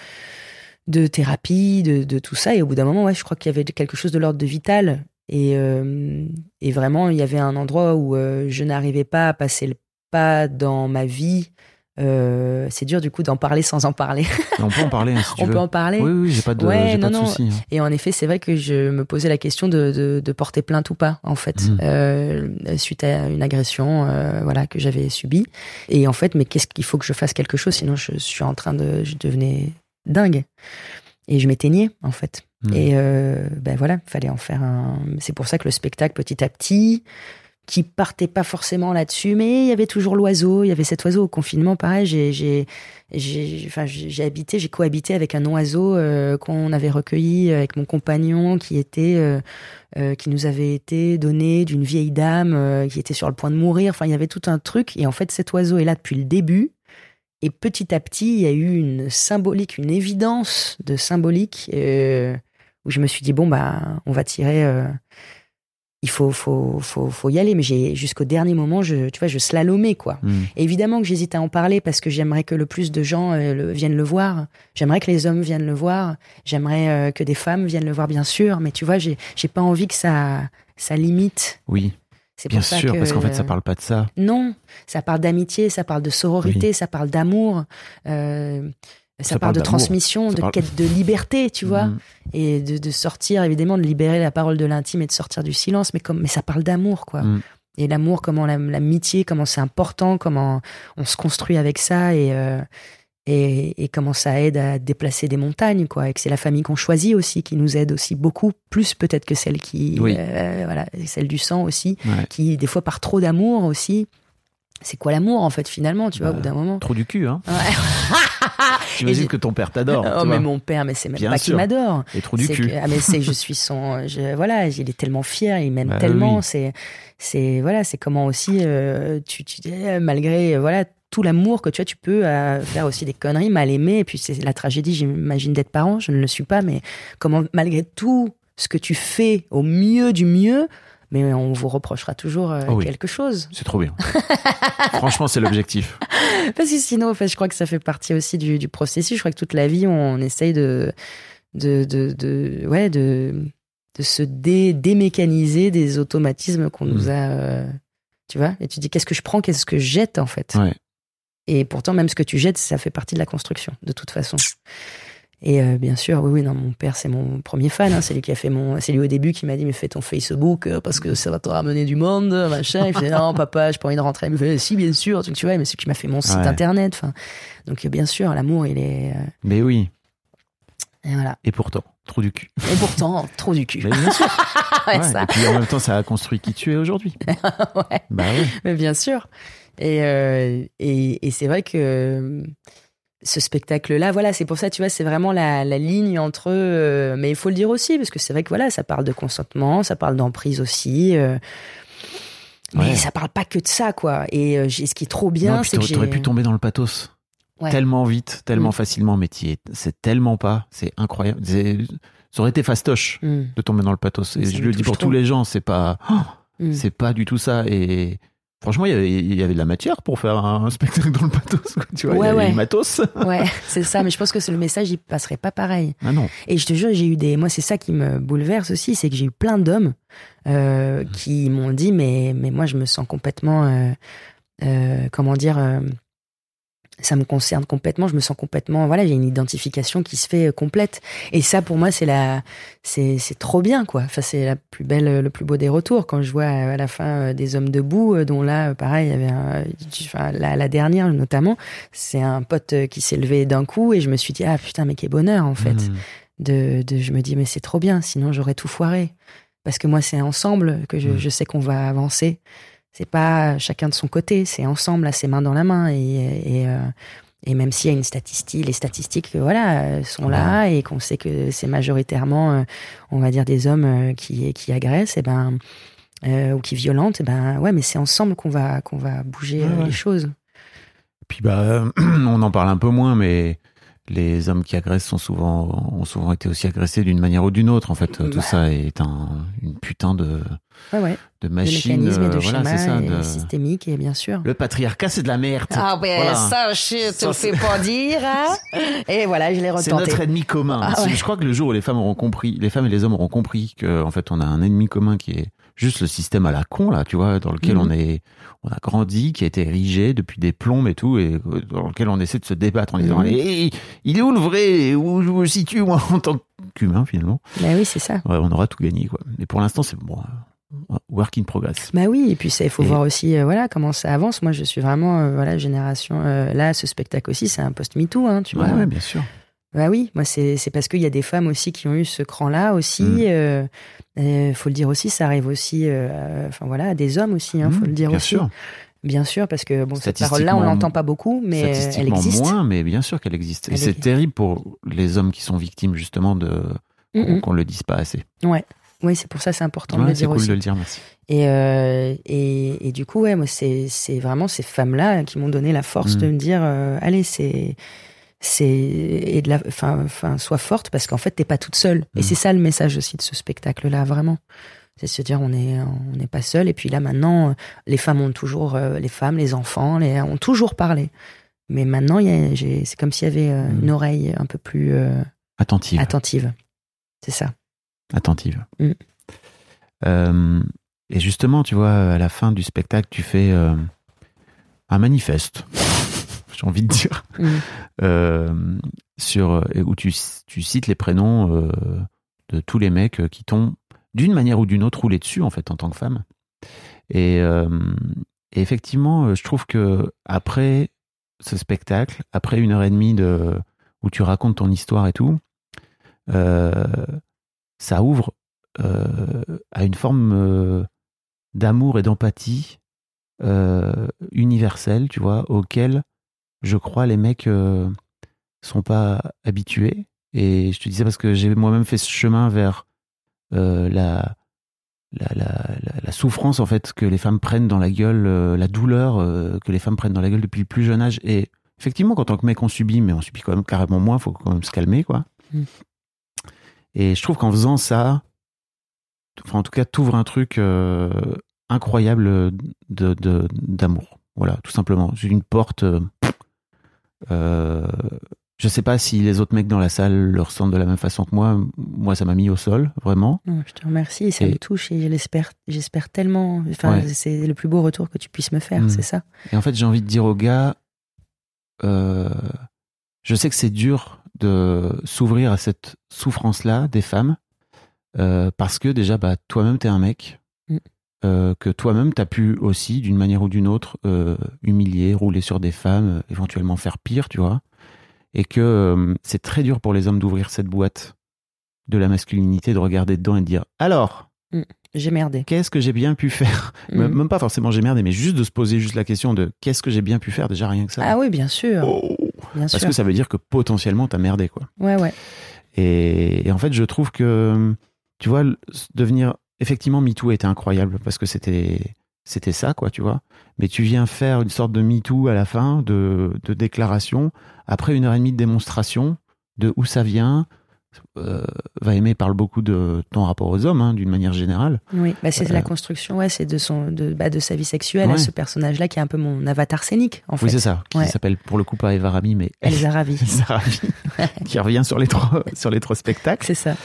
de, thérapie, de, tout ça. Et au bout d'un moment, ouais, je crois qu'il y avait quelque chose de l'ordre de vital. Et, euh, vraiment, il y avait un endroit où je n'arrivais pas à passer le pas dans ma vie. Euh, c'est dur du coup d'en parler sans en parler. On peut en parler hein, si <laughs> tu On veux. peut en parler. Oui, oui, j'ai pas de, Ouais, pas non, de non. soucis. hein. Et en effet, c'est vrai que je me posais la question de, de, de porter plainte ou pas, en fait, Mhm. euh, suite à une agression, euh, voilà, que j'avais subie. Et en fait, mais qu'est-ce qu'il faut que je fasse quelque chose, sinon je suis en train de, je devenais dingue. Et je m'éteignais, en fait. Mhm. Et ben voilà, fallait en faire un. C'est pour ça que le spectacle, petit à petit, qui partait pas forcément là-dessus, mais il y avait toujours l'oiseau. Il y avait cet oiseau au confinement, pareil. J'ai, j'ai, j'ai, enfin, j'ai habité, j'ai cohabité avec un oiseau euh, qu'on avait recueilli avec mon compagnon, qui était, euh, euh, qui nous avait été donné d'une vieille dame euh, qui était sur le point de mourir. Enfin, il y avait tout un truc. Et en fait, cet oiseau est là depuis le début. Et petit à petit, il y a eu une symbolique, une évidence de symbolique euh, où je me suis dit bon bah on va tirer. Il faut, faut, faut, faut y aller, mais j'ai jusqu'au dernier moment, je, tu vois, je slalomais quoi. Mhm. Évidemment que j'hésite à en parler parce que j'aimerais que le plus de gens euh, le- viennent le voir. J'aimerais que les hommes viennent le voir. J'aimerais euh, que des femmes viennent le voir, bien sûr. Mais tu vois, j'ai, j'ai pas envie que ça, ça limite. Oui, C'est bien ça sûr, que, parce qu'en fait, ça parle pas de ça. Non, ça parle d'amitié, ça parle de sororité, ça parle d'amour. euh, ça, Ça parle de transmission, Ça de parle- quête de liberté, tu vois Mhm. et de, de sortir évidemment de libérer la parole de l'intime et de sortir du silence mais comme mais ça parle d'amour quoi Mm. et l'amour comment la- l'amitié comment c'est important comment on se construit avec ça et euh, et, et comment ça aide à déplacer des montagnes quoi et que c'est la famille qu'on choisit aussi qui nous aide aussi beaucoup plus peut-être que celle qui Oui. euh, voilà celle du sang aussi Ouais. qui des fois par trop d'amour aussi c'est quoi l'amour en fait finalement tu vois Bah, au bout d'un moment Trop du cul, hein. Ouais. <laughs> J'imagine que ton père t'adore. oh mais mon père mais c'est même Bien pas qu'il m'adore Et trop du cul. que- ah mais c'est je suis son je, voilà il est tellement fier il m'aime Bah tellement oui. c'est c'est voilà c'est comment aussi euh, tu, tu euh, malgré euh, voilà tout l'amour que tu as tu peux euh, faire aussi des conneries mal aimer et puis c'est la tragédie j'imagine d'être parent je ne le suis pas mais comment malgré tout ce que tu fais au mieux du mieux mais on vous reprochera toujours euh, Oh oui. quelque chose C'est trop bien. <laughs> Franchement, c'est l'objectif. Parce que sinon, en fait, je crois que ça fait partie aussi du, du processus. Je crois que toute la vie, on essaye de, de, de, de ouais, de, de se dé, démécaniser des automatismes qu'on nous Mm. a, euh, tu vois. Et tu dis, qu'est-ce que je prends, qu'est-ce que je jette, en fait? Ouais. Et pourtant, même ce que tu jettes, ça fait partie de la construction, de toute façon. Et euh, bien sûr, oui, oui, non, mon père, c'est mon premier fan. hein. c'est lui qui a fait mon. C'est lui au début qui m'a dit, mais fais ton Facebook euh, parce que ça va te ramener du monde, machin. Il fait, non, papa, j'ai pas envie de rentrer. Il me fait, si, bien sûr. Donc, tu vois, mais c'est qui m'a fait mon site Ouais. internet. Enfin, donc, euh, bien sûr, l'amour, il est. euh, Mais oui. et voilà. Et pourtant, trop du cul. Et pourtant, trop du cul. Mais bien sûr. <laughs> Ouais, Ouais, ça. Et puis en même temps, ça a construit qui tu es aujourd'hui. <laughs> Ouais. Bah oui. Mais bien sûr. Et, euh, et, et c'est vrai que euh, ce spectacle-là, voilà, c'est pour ça, tu vois, c'est vraiment la, la ligne entre. euh, mais il faut le dire aussi, parce que c'est vrai que voilà, ça parle de consentement, ça parle d'emprise aussi. euh, mais ça parle pas que de ça, quoi. Et euh, ce qui est trop bien, c'est que t'aurais pu tomber dans le pathos. Ouais. Tellement vite, tellement Mm. facilement, mais c'est tellement pas. C'est incroyable. Ça aurait été fastoche Mm, de tomber dans le pathos. Et je le dis pour tous les gens, c'est pas, oh, <gasps> mm. c'est pas du tout ça. Et franchement, il y avait, il y avait de la matière pour faire un spectacle dans le pathos. quoi. Tu vois, il y Ouais, avait ouais. du matos. <laughs> Ouais, c'est ça. Mais je pense que le message, il passerait pas pareil. Ah non. Et je te jure, j'ai eu des. Moi, c'est ça qui me bouleverse aussi, c'est que j'ai eu plein d'hommes euh, qui m'ont dit, mais, mais moi, je me sens complètement. euh, euh, comment dire ça me concerne complètement, je me sens complètement, voilà, j'ai une identification qui se fait euh, complète. Et ça, pour moi, c'est la, c'est, c'est trop bien, quoi. Enfin, c'est la plus belle, le plus beau des retours. Quand je vois euh, à la fin euh, des hommes debout, euh, dont là, euh, pareil, il y avait un, enfin, la, la dernière notamment, c'est un pote euh, qui s'est levé d'un coup et je me suis dit, ah putain, mais quel bonheur, en fait Mm. de, de- je me dis mais c'est trop bien sinon j'aurais tout foiré parce que moi c'est ensemble que je, Mm. je sais qu'on va avancer c'est pas chacun de son côté c'est ensemble là c'est main dans la main. Et et, euh, et même s'il y a une statistique les statistiques euh, voilà euh, sont là. Et qu'on sait que c'est majoritairement euh, on va dire des hommes euh, qui qui agressent et ben euh, ou qui violentent et ben ouais mais c'est ensemble qu'on va qu'on va bouger Ouais, euh, ouais. les choses. Puis bah, <clears throat> on en parle un peu moins, mais les hommes qui agressent sont souvent, ont souvent été aussi agressés d'une manière ou d'une autre. En fait, tout Bah. ça est un, une putain de, ouais ouais de de machine. mécanismes et de euh, voilà, c'est ça. et de- systémiques et bien sûr Le patriarcat, c'est de la merde. Ah ben Voilà. ça, je te Ça, le c'est- fais pas <laughs> dire. Hein et voilà, je l'ai C'est retenté. notre ennemi commun. Ah ouais. Je crois que le jour où les femmes auront compris, les femmes et les hommes auront compris que, en fait, on a un ennemi commun qui est juste le système à la con, là, tu vois, dans lequel Mhm. on est, on a grandi, qui a été érigé depuis des plombes et tout, et dans lequel on essaie de se débattre en disant, Mhm. Allez, il est où le vrai, où je me situe, moi, en tant qu'humain, finalement? Bah oui, c'est ça. Ouais, on aura tout gagné, quoi. Mais pour l'instant, c'est bon, work in progress. Bah oui, et puis il faut Et- voir aussi euh, voilà comment ça avance. Moi, je suis vraiment euh, voilà génération. euh, là, ce spectacle aussi, c'est un post MeToo, hein, tu Ouais, vois. ouais, bien sûr. Bah oui, moi c'est parce qu'il y a des femmes aussi qui ont eu ce cran-là aussi. Mm. euh, euh, faut le dire aussi, ça arrive aussi. euh, Enfin voilà, à des hommes aussi. Hein, faut Mmh, le dire bien aussi. sûr. Bien sûr, parce que bon, cette parole-là, on l'entend pas beaucoup, mais euh, elle Statistiquement existe. moins, mais bien sûr qu'elle existe. Et c'est terrible pour les hommes qui sont victimes, justement, de, Mm, qu'on mm. le dise pas assez. Ouais. Oui, c'est pour ça c'est important de le dire cool aussi. de le dire, merci. Et, euh, et, et du coup, ouais, moi, c'est, vraiment ces femmes-là qui m'ont donné la force Mm. de me dire, allez, c'est, c'est, et de la, enfin, enfin, sois forte parce qu'en fait, t'es pas toute seule. Et Mm. c'est ça le message aussi de ce spectacle-là, vraiment. C'est se dire, on est, on n'est pas seul. Et puis là, maintenant, les femmes ont toujours, euh, les femmes, les enfants, les, ont toujours parlé. Mais maintenant, c'est comme s'il y avait euh, Mm. une oreille un peu plus euh, Attentive. attentive. C'est ça. attentive. Mm. Euh, et justement, tu vois, à la fin du spectacle, tu fais euh, un manifeste, j'ai envie de dire, Mm. <laughs> euh, sur, euh, où tu, tu cites les prénoms euh, de tous les mecs qui t'ont, d'une manière ou d'une autre, roulé dessus, en fait, en tant que femme. Et, euh, et effectivement, je trouve que après ce spectacle, après une heure et demie de, où tu racontes ton histoire et tout, ça ouvre à une forme d'amour et d'empathie euh, universelle, tu vois, auquel je crois les mecs euh, sont pas habitués. Et je te dis ça parce que j'ai moi-même fait ce chemin vers euh, la, la, la, la- la souffrance en fait que les femmes prennent dans la gueule, euh, la douleur euh, que les femmes prennent dans la gueule depuis le plus jeune âge. Et effectivement, qu'en tant que mec, on subit, mais on subit quand même carrément moins. Faut quand même se calmer, quoi. Mm. Et je trouve qu'en faisant ça, enfin en tout cas, t'ouvres un truc incroyable de d'amour. voilà, tout simplement. C'est une porte. Euh, je sais pas si les autres mecs dans la salle le ressentent de la même façon que moi. Moi, ça m'a mis au sol, vraiment. Non, je te remercie, ça Et- me touche et j'espère, tellement. Enfin, Ouais. c'est le plus beau retour que tu puisses me faire, Mm. c'est ça. Et en fait, j'ai envie de dire aux gars, euh, je sais que c'est dur de s'ouvrir à cette souffrance-là des femmes, euh, parce que déjà, bah, toi-même, t'es un mec. Euh, que toi-même, t'as pu aussi, d'une manière ou d'une autre, euh, humilier, rouler sur des femmes, euh, éventuellement faire pire, tu vois, et que euh, c'est très dur pour les hommes d'ouvrir cette boîte de la masculinité, de regarder dedans et de dire, alors, J'ai merdé. qu'est-ce que j'ai bien pu faire? Même Mm. même pas forcément j'ai merdé, mais juste de se poser juste la question de qu'est-ce que j'ai bien pu faire, déjà rien que ça. Ah oui, bien sûr, Oh. bien Parce sûr. que ça veut dire que potentiellement t'as merdé, quoi. Ouais, ouais. Et, et en fait, je trouve que, tu vois, devenir. Effectivement, MeToo était incroyable parce que c'était. C'était ça, quoi, tu vois. Mais tu viens faire une sorte de MeToo à la fin, de, de déclaration, après une heure et demie de démonstration de où ça vient. Euh, va aimer parle beaucoup de ton rapport aux hommes, hein, d'une manière générale. Oui, bah, c'est Euh, la construction, ouais, c'est de son, de, bah, de sa vie sexuelle à ce personnage-là qui est un peu mon avatar scénique, en fait. Oui, c'est ça. Qui Ouais. s'appelle pour le coup pas Eva Rami, mais Elsa Ravi. Elsa Rami, qui revient sur les trois, sur les trois spectacles. c'est ça.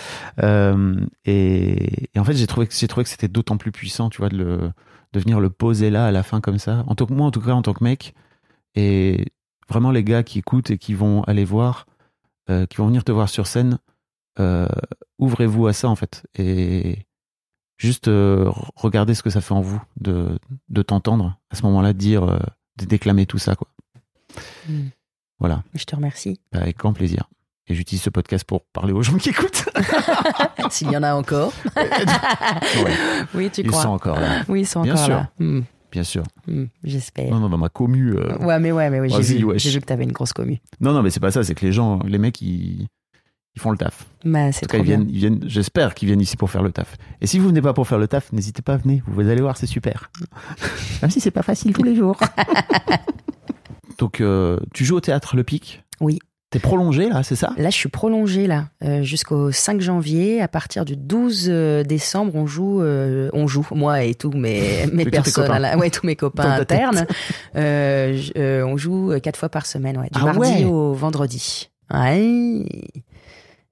Euh, et, et en fait, j'ai trouvé que j'ai trouvé que c'était d'autant plus puissant, tu vois, de, le, de venir le poser là à la fin comme ça. En tant que moi, en tout cas, en tant que mec, et vraiment les gars qui écoutent et qui vont aller voir, euh, qui vont venir te voir sur scène, euh, ouvrez-vous à ça en fait et juste euh, regardez ce que ça fait en vous de, de t'entendre à ce moment-là dire, euh, de déclamer tout ça quoi. Mm. Voilà, Je te remercie. Avec grand plaisir. Et j'utilise ce podcast pour parler aux gens qui écoutent. <laughs> S'il y en a encore. <laughs> Ouais, oui, tu ils crois. sont encore là, Oui, ils sont Bien encore sûr. là. Mm, bien sûr. mm, J'espère. Non, non, dans ma commu. euh, Ouais, mais ouais, mais oui, j'ai vu, vu que t'avais une grosse commu. Non, non, mais c'est pas ça. C'est que les gens, les mecs, ils, ils font le taf. Bah, c'est ils viennent, ils viennent. J'espère qu'ils viennent ici pour faire le taf. Et si vous venez pas pour faire le taf, n'hésitez pas à venir. Vous allez voir, c'est super. <laughs> Même si c'est pas facile tous les jours. <laughs> Donc, euh, tu joues au théâtre Le Pic? Oui. T'es prolongé là, c'est ça? Là, je suis prolongée là euh, jusqu'au 5 janvier. À partir du 12 euh, décembre, on joue, euh, on joue, moi et tous mes, <laughs> mes personnes, copains. à la- ouais, tous mes copains internes. On joue quatre fois par semaine, ouais, du Ah mardi ouais. au vendredi. Ouais,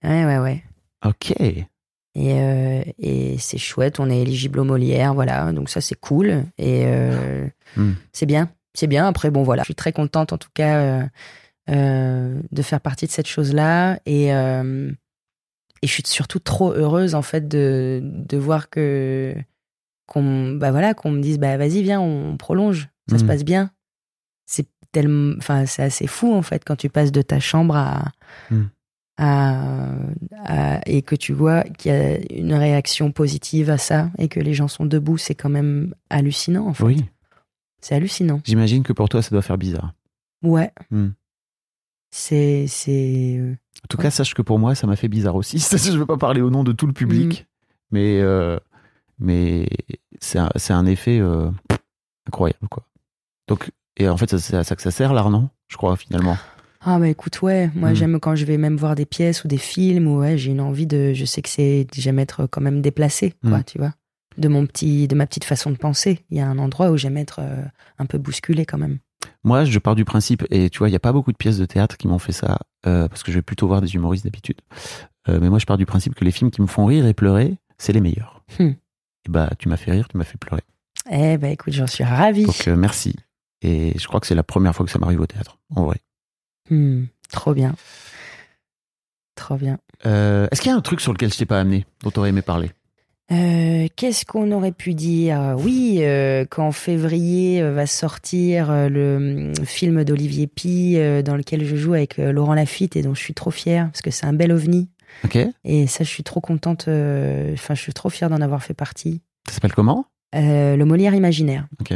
ouais, ouais, ouais. Ok. Et, euh, et c'est chouette, on est éligible aux Molières, voilà, donc ça c'est cool. Et euh, Hmm. c'est bien, c'est bien. Après, bon voilà, je suis très contente en tout cas euh, de faire partie de cette chose-là. Et, et je suis surtout trop heureuse en fait de, de voir que qu'on bah voilà, qu'on me dise bah vas-y, viens, on prolonge, ça se Hmm. passe bien. C'est tellement, enfin c'est assez fou en fait quand tu passes de ta chambre à Hmm. À, à- et que tu vois qu'il y a une réaction positive à ça et que les gens sont debout, c'est quand même hallucinant. En fait. Oui. C'est hallucinant. J'imagine que pour toi, ça doit faire bizarre. Ouais. Hmm. C'est c'est euh, En tout cas, sache que pour moi, ça m'a fait bizarre aussi. <laughs> Je ne veux pas parler au nom de tout le public, mais, euh, mais c'est un, c'est un effet euh, incroyable. Quoi. Donc, et en fait, c'est à ça que ça sert, l'art, non? Je crois, finalement. Ah bah écoute ouais, moi Mm. j'aime quand je vais même voir des pièces ou des films où ouais j'ai une envie de, je sais que c'est j'aime être quand même déplacé quoi, Mm. tu vois, de mon petit de ma petite façon de penser. Il y a un endroit où j'aime être euh, un peu bousculé quand même. Moi, je pars du principe, et tu vois, il n'y a pas beaucoup de pièces de théâtre qui m'ont fait ça, euh, parce que je vais plutôt voir des humoristes d'habitude. Euh, mais moi, je pars du principe que les films qui me font rire et pleurer, c'est les meilleurs. Hmm. Et bah, tu m'as fait rire, tu m'as fait pleurer. Eh ben écoute, j'en suis ravie. Donc, merci. Et je crois que c'est la première fois que ça m'arrive au théâtre, en vrai. Hmm, trop bien. Trop bien. Euh, Est-ce qu'il y a un truc sur lequel je t'ai pas amené, dont tu aurais aimé parler? Euh, Qu'est-ce qu'on aurait pu dire? Oui, euh, qu'en février euh, va sortir le hum, film d'Olivier Pi dans lequel je joue avec Laurent Lafitte et dont je suis trop fière parce que c'est un bel ovni. Ok Et ça, je suis trop contente. Enfin, je suis trop fière d'en avoir fait partie. Ça s'appelle comment? Le Molière imaginaire. Ok.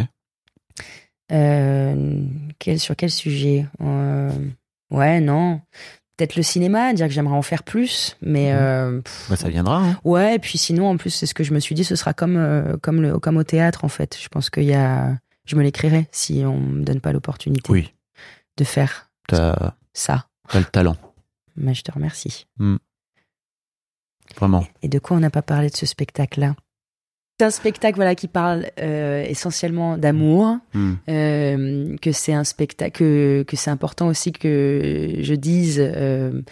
Euh, quel, sur quel sujet? Euh, Ouais, non. Peut-être le cinéma, dire que j'aimerais en faire plus, mais Mhm. euh, pff, Bah, ça viendra. Hein. Ouais, et puis sinon, en plus, c'est ce que je me suis dit, ce sera comme, euh, comme, le, comme au théâtre, en fait. Je pense qu'il y a. Je me l'écrirai si on me donne pas l'opportunité Oui, de faire t'as ça. as le talent, Mais je te remercie. vraiment. Et de quoi on n'a pas parlé de ce spectacle-là? C'est un spectacle voilà qui parle euh, essentiellement d'amour, Hmm. euh, que c'est un spectacle que, que c'est important aussi que je dise euh,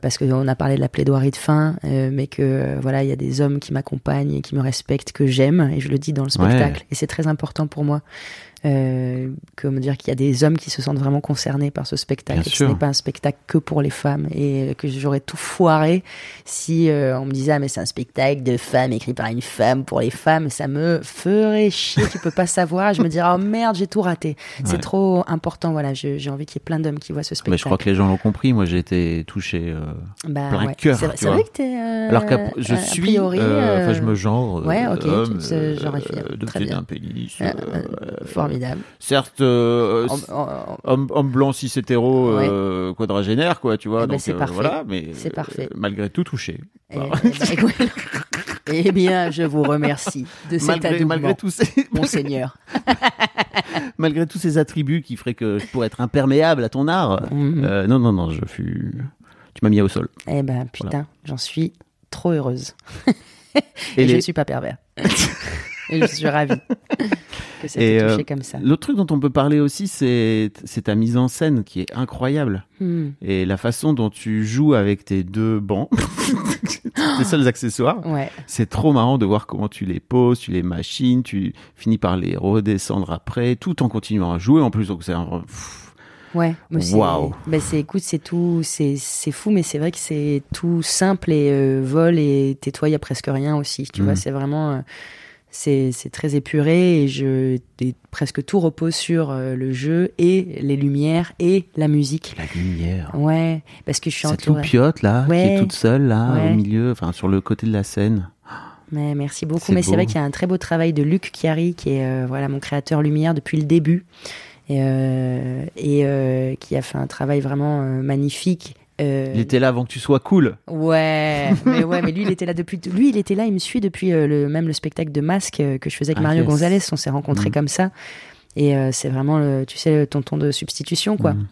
parce qu'on a parlé de la plaidoirie de fin, euh, mais que voilà il y a des hommes qui m'accompagnent et qui me respectent, que j'aime et je le dis dans le spectacle et c'est très important pour moi. Euh, comme dire qu'il y a des hommes qui se sentent vraiment concernés par ce spectacle et ce n'est pas un spectacle que pour les femmes et que j'aurais tout foiré si euh, on me disait ah mais c'est un spectacle de femmes écrit par une femme pour les femmes ça me ferait chier tu peux pas <laughs> savoir je me dirais oh merde j'ai tout raté c'est trop important voilà j'ai envie qu'il y ait plein d'hommes qui voient ce Mais spectacle je crois que les gens l'ont compris. Moi, j'ai été touché. euh, bah, plein ouais. cœur, c'est vrai, que t'es euh, Alors que je a suis, priori, euh, euh, je me genre. euh, ouais, ok, homme, euh, genreifies. Très bien. d'un pénis. euh, euh, euh, formidable certes, euh, En- en- en- homme, homme blanc cis hétéro Ouais. euh, quadragénaire quoi tu vois Eh ben, donc c'est euh, parfait. voilà mais C'est parfait. malgré tout touché Eh, Voilà. eh ben, <laughs> eh bien, je vous remercie de cet malgré, adoubement, malgré tous ces <laughs> monseigneur. <laughs> malgré tous ces attributs qui feraient que je pourrais être imperméable à ton art Mhm. euh, non non non je fus tu m'as mis au sol Eh ben, putain, j'en suis trop heureuse. et, Et, je ne suis pas pervers. Et je suis ravie que ça t'ait touché euh, comme ça. l'autre truc dont on peut parler aussi c'est ta mise en scène qui est incroyable Hmm. et la façon dont tu joues avec tes deux bancs <laughs> tes seuls accessoires Ouais. C'est trop marrant de voir comment tu les poses, tu les machines, tu finis par les redescendre après, tout en continuant à jouer en plus. Donc c'est un... Ouais, c'est, Waouh. ben c'est, écoute, c'est tout, c'est, c'est fou, mais c'est vrai que c'est tout simple et euh, vol et tais-toi, il y a presque rien aussi. Tu vois, c'est vraiment, euh, c'est, très épuré et je, et presque tout repose sur euh, le jeu et les lumières et la musique. La lumière. Ouais, parce que je suis Cette entourée. loupiote là, qui est toute seule là, Ouais. au milieu, enfin sur le côté de la scène. Mais merci beaucoup. Mais c'est vrai qu'il y a un très beau travail de Luc Chiari, qui est euh, voilà mon créateur lumière depuis le début, et, euh, et euh, qui a fait un travail vraiment magnifique. Euh, Il était là avant que tu sois cool. Ouais, <laughs> mais ouais, mais lui il était là depuis. Lui il était là, il me suit depuis euh, le même le spectacle de Masque euh, que je faisais avec Ah, Mario yes. Gonzalez. On s'est rencontrés Mhm. comme ça, et euh, c'est vraiment le, tu sais, le tonton de substitution quoi. Mhm.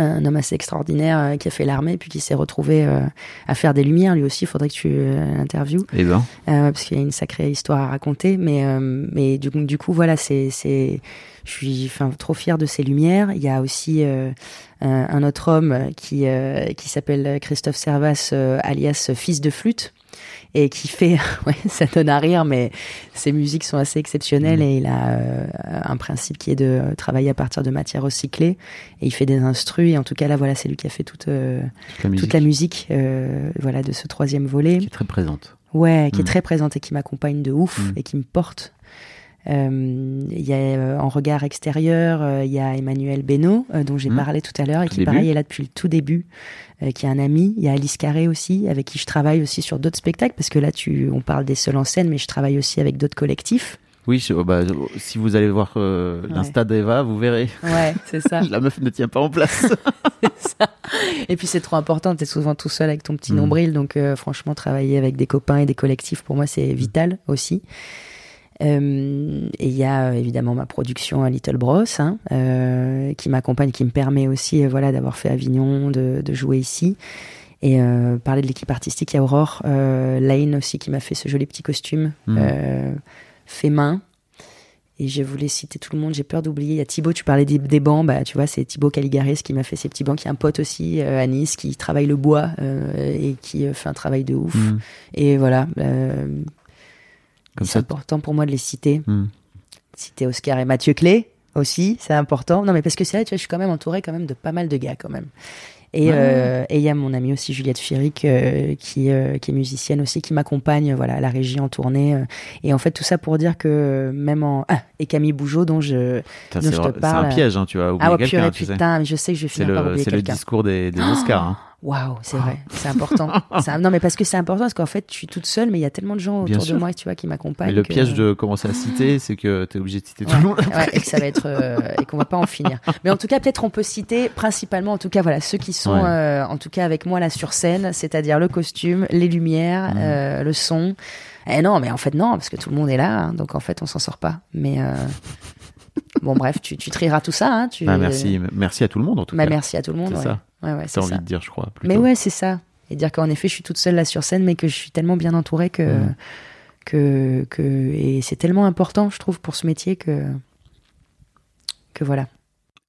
Un homme assez extraordinaire euh, qui a fait l'armée puis qui s'est retrouvé euh, à faire des lumières. Lui aussi, il faudrait que tu euh, l'interviewes Eh ben, euh, parce qu'il y a une sacrée histoire à raconter. Mais, euh, mais du, coup, du coup, voilà, c'est, c'est, je suis enfin, trop fière de ces lumières. Il y a aussi euh, un, un autre homme qui, euh, qui s'appelle Christophe Servas, euh, alias Fils de flûte. Et qui fait, <laughs> ouais, ça donne à rire, mais ses musiques sont assez exceptionnelles Mhm. et il a euh, un principe qui est de travailler à partir de matières recyclées et il fait des instrus et en tout cas là voilà c'est lui qui a fait toute euh, toute la musique toute la musique euh, voilà de ce troisième volet qui est très présente. Ouais, qui est Mm. très présente et qui m'accompagne de ouf Mm. et qui me porte. Euh, Il y a euh, en regard extérieur, euh, il y a Emmanuel Beno dont j'ai Mm. parlé tout à l'heure et qui début. pareil est là depuis le tout début, qui est un ami. Il y a Alice Carré aussi avec qui je travaille aussi sur d'autres spectacles parce que là tu on parle des seuls en scène mais je travaille aussi avec d'autres collectifs. Oui, je- bah, si vous allez voir euh, Ouais. l'insta d'Eva, vous verrez. Ouais, c'est ça. <laughs> La meuf ne tient pas en place. <laughs> Et puis c'est trop important, tu es souvent tout seul avec ton petit Mm. nombril, donc euh, franchement travailler avec des copains et des collectifs pour moi c'est vital aussi. Euh, et il y a euh, évidemment ma production à Little Bros hein, euh, qui m'accompagne, qui me permet aussi voilà d'avoir fait Avignon, de, de jouer ici. Et parler de l'équipe artistique, il y a Aurore Lane aussi qui m'a fait ce joli petit costume Mm. euh, fait main. Et je voulais citer tout le monde, j'ai peur d'oublier. Il y a Thibaut, tu parlais des, des bancs, bah, tu vois, c'est Thibaut Caligaris qui m'a fait ces petits bancs, qui est un pote aussi euh, à Nice, qui travaille le bois euh, et qui fait un travail de ouf. Mm. Et voilà, euh, c'est important pour moi de les citer. Mm. Citer Oscar et Mathieu Clé aussi, c'est important. Non, mais parce que c'est vrai, tu vois, je suis quand même entourée quand même de pas mal de gars quand même. Et Ouais. euh, il y a mon amie aussi Juliette Firic euh, qui euh, qui est musicienne aussi qui m'accompagne voilà à la régie en tournée et en fait tout ça pour dire que même en ah, et Camille Bougeot dont je dont je te vrai- c'est parle. un piège, hein, tu vas oublier ah ouais quelqu'un, purée tu sais. putain mais je sais que je vais finir par oublier c'est le quelqu'un discours des, des <gasps> Oscars. hein. Waouh, c'est vrai, c'est important. <laughs> C'est un- Non, mais parce que c'est important, parce qu'en fait, je suis toute seule, mais il y a tellement de gens Bien autour sûr. de moi, tu vois, qui m'accompagnent. Le que- piège de commencer à citer, c'est que tu es obligé de citer tout le monde. ouais, et que ça va être euh, et qu'on va pas en finir. Mais en tout cas, peut-être on peut citer principalement, en tout cas, voilà, ceux qui sont, Ouais. euh, en tout cas, avec moi là sur scène, c'est-à-dire le costume, les lumières, Mhm. euh, le son. Eh non, mais en fait non, parce que tout le monde est là, hein, donc en fait, on s'en sort pas. Mais bon, bref, tu, tu trieras tout ça. Hein, tu... Bah, merci, merci à tout le monde en tout Bah, cas. merci à tout le monde. C'est ouais. ça. Ouais, ouais, T'as c'est envie ça. de dire, je crois. Mais ouais, c'est ça. Et dire qu'en effet, je suis toute seule là sur scène, mais que je suis tellement bien entourée que, que, que et c'est tellement important, je trouve, pour ce métier que que voilà.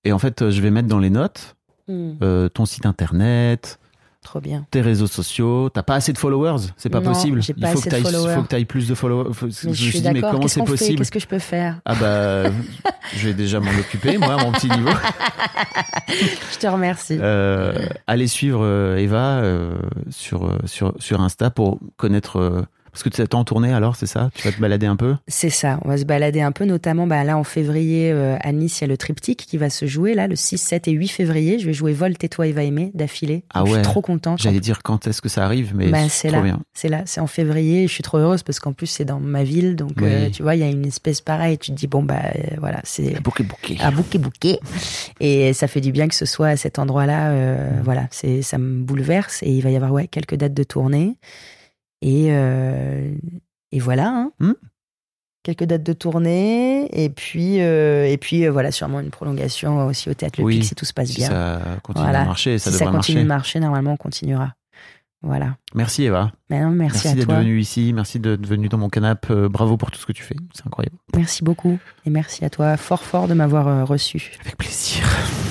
Et en fait, je vais mettre dans les notes Hmm. euh, ton site internet, Trop bien. tes réseaux sociaux. T'as pas assez de followers, c'est pas Non, possible. Il faut assez que de t'ailles- followers. faut que tu ailles plus de followers. Faut- Mais je me suis dit, mais comment c'est possible Qu'est-ce que je peux faire Ah bah, <laughs> je vais déjà m'en occuper, moi, à mon petit niveau. <laughs> Je te remercie. Euh, allez suivre euh, Eva euh, sur, sur, sur Insta pour connaître. euh, parce que tu t'es en tournée alors, c'est ça? Tu vas te balader un peu? C'est ça, on va se balader un peu, notamment bah, là en février euh, à Nice, il y a le triptyque qui va se jouer, là le 6, 7 et 8 février. Je vais jouer Vol, Tais-toi et va aimer d'affilée. Ah Donc, Je ouais. suis trop contente. J'allais dire quand est-ce que ça arrive, mais Bah, c'est là, bien. c'est là, c'est en février. Je suis trop heureuse parce qu'en plus c'est dans ma ville, donc euh, tu vois, il y a une espèce pareille. Tu te dis bon bah euh, voilà, c'est Bouquet, bouquet. à bouquet bouquet, et ça fait du bien que ce soit à cet endroit-là. Mm. Voilà, c'est ça me bouleverse et il va y avoir ouais quelques dates de tournée et euh, et voilà. Hein. Mm. Quelques dates de tournée et puis euh, et puis euh, voilà sûrement une prolongation aussi au théâtre Le Pic si tout se passe Si bien. ça continue Voilà. à marcher, ça si ça continue marcher. de marcher, normalement on continuera. Voilà. Merci Eva. Maintenant, merci, Merci à d'être toi. venu ici. Merci d'être venu dans mon canapé. Euh, bravo pour tout ce que tu fais. C'est incroyable. Merci beaucoup. Et merci à toi fort fort de m'avoir euh, reçu. Avec plaisir. <laughs>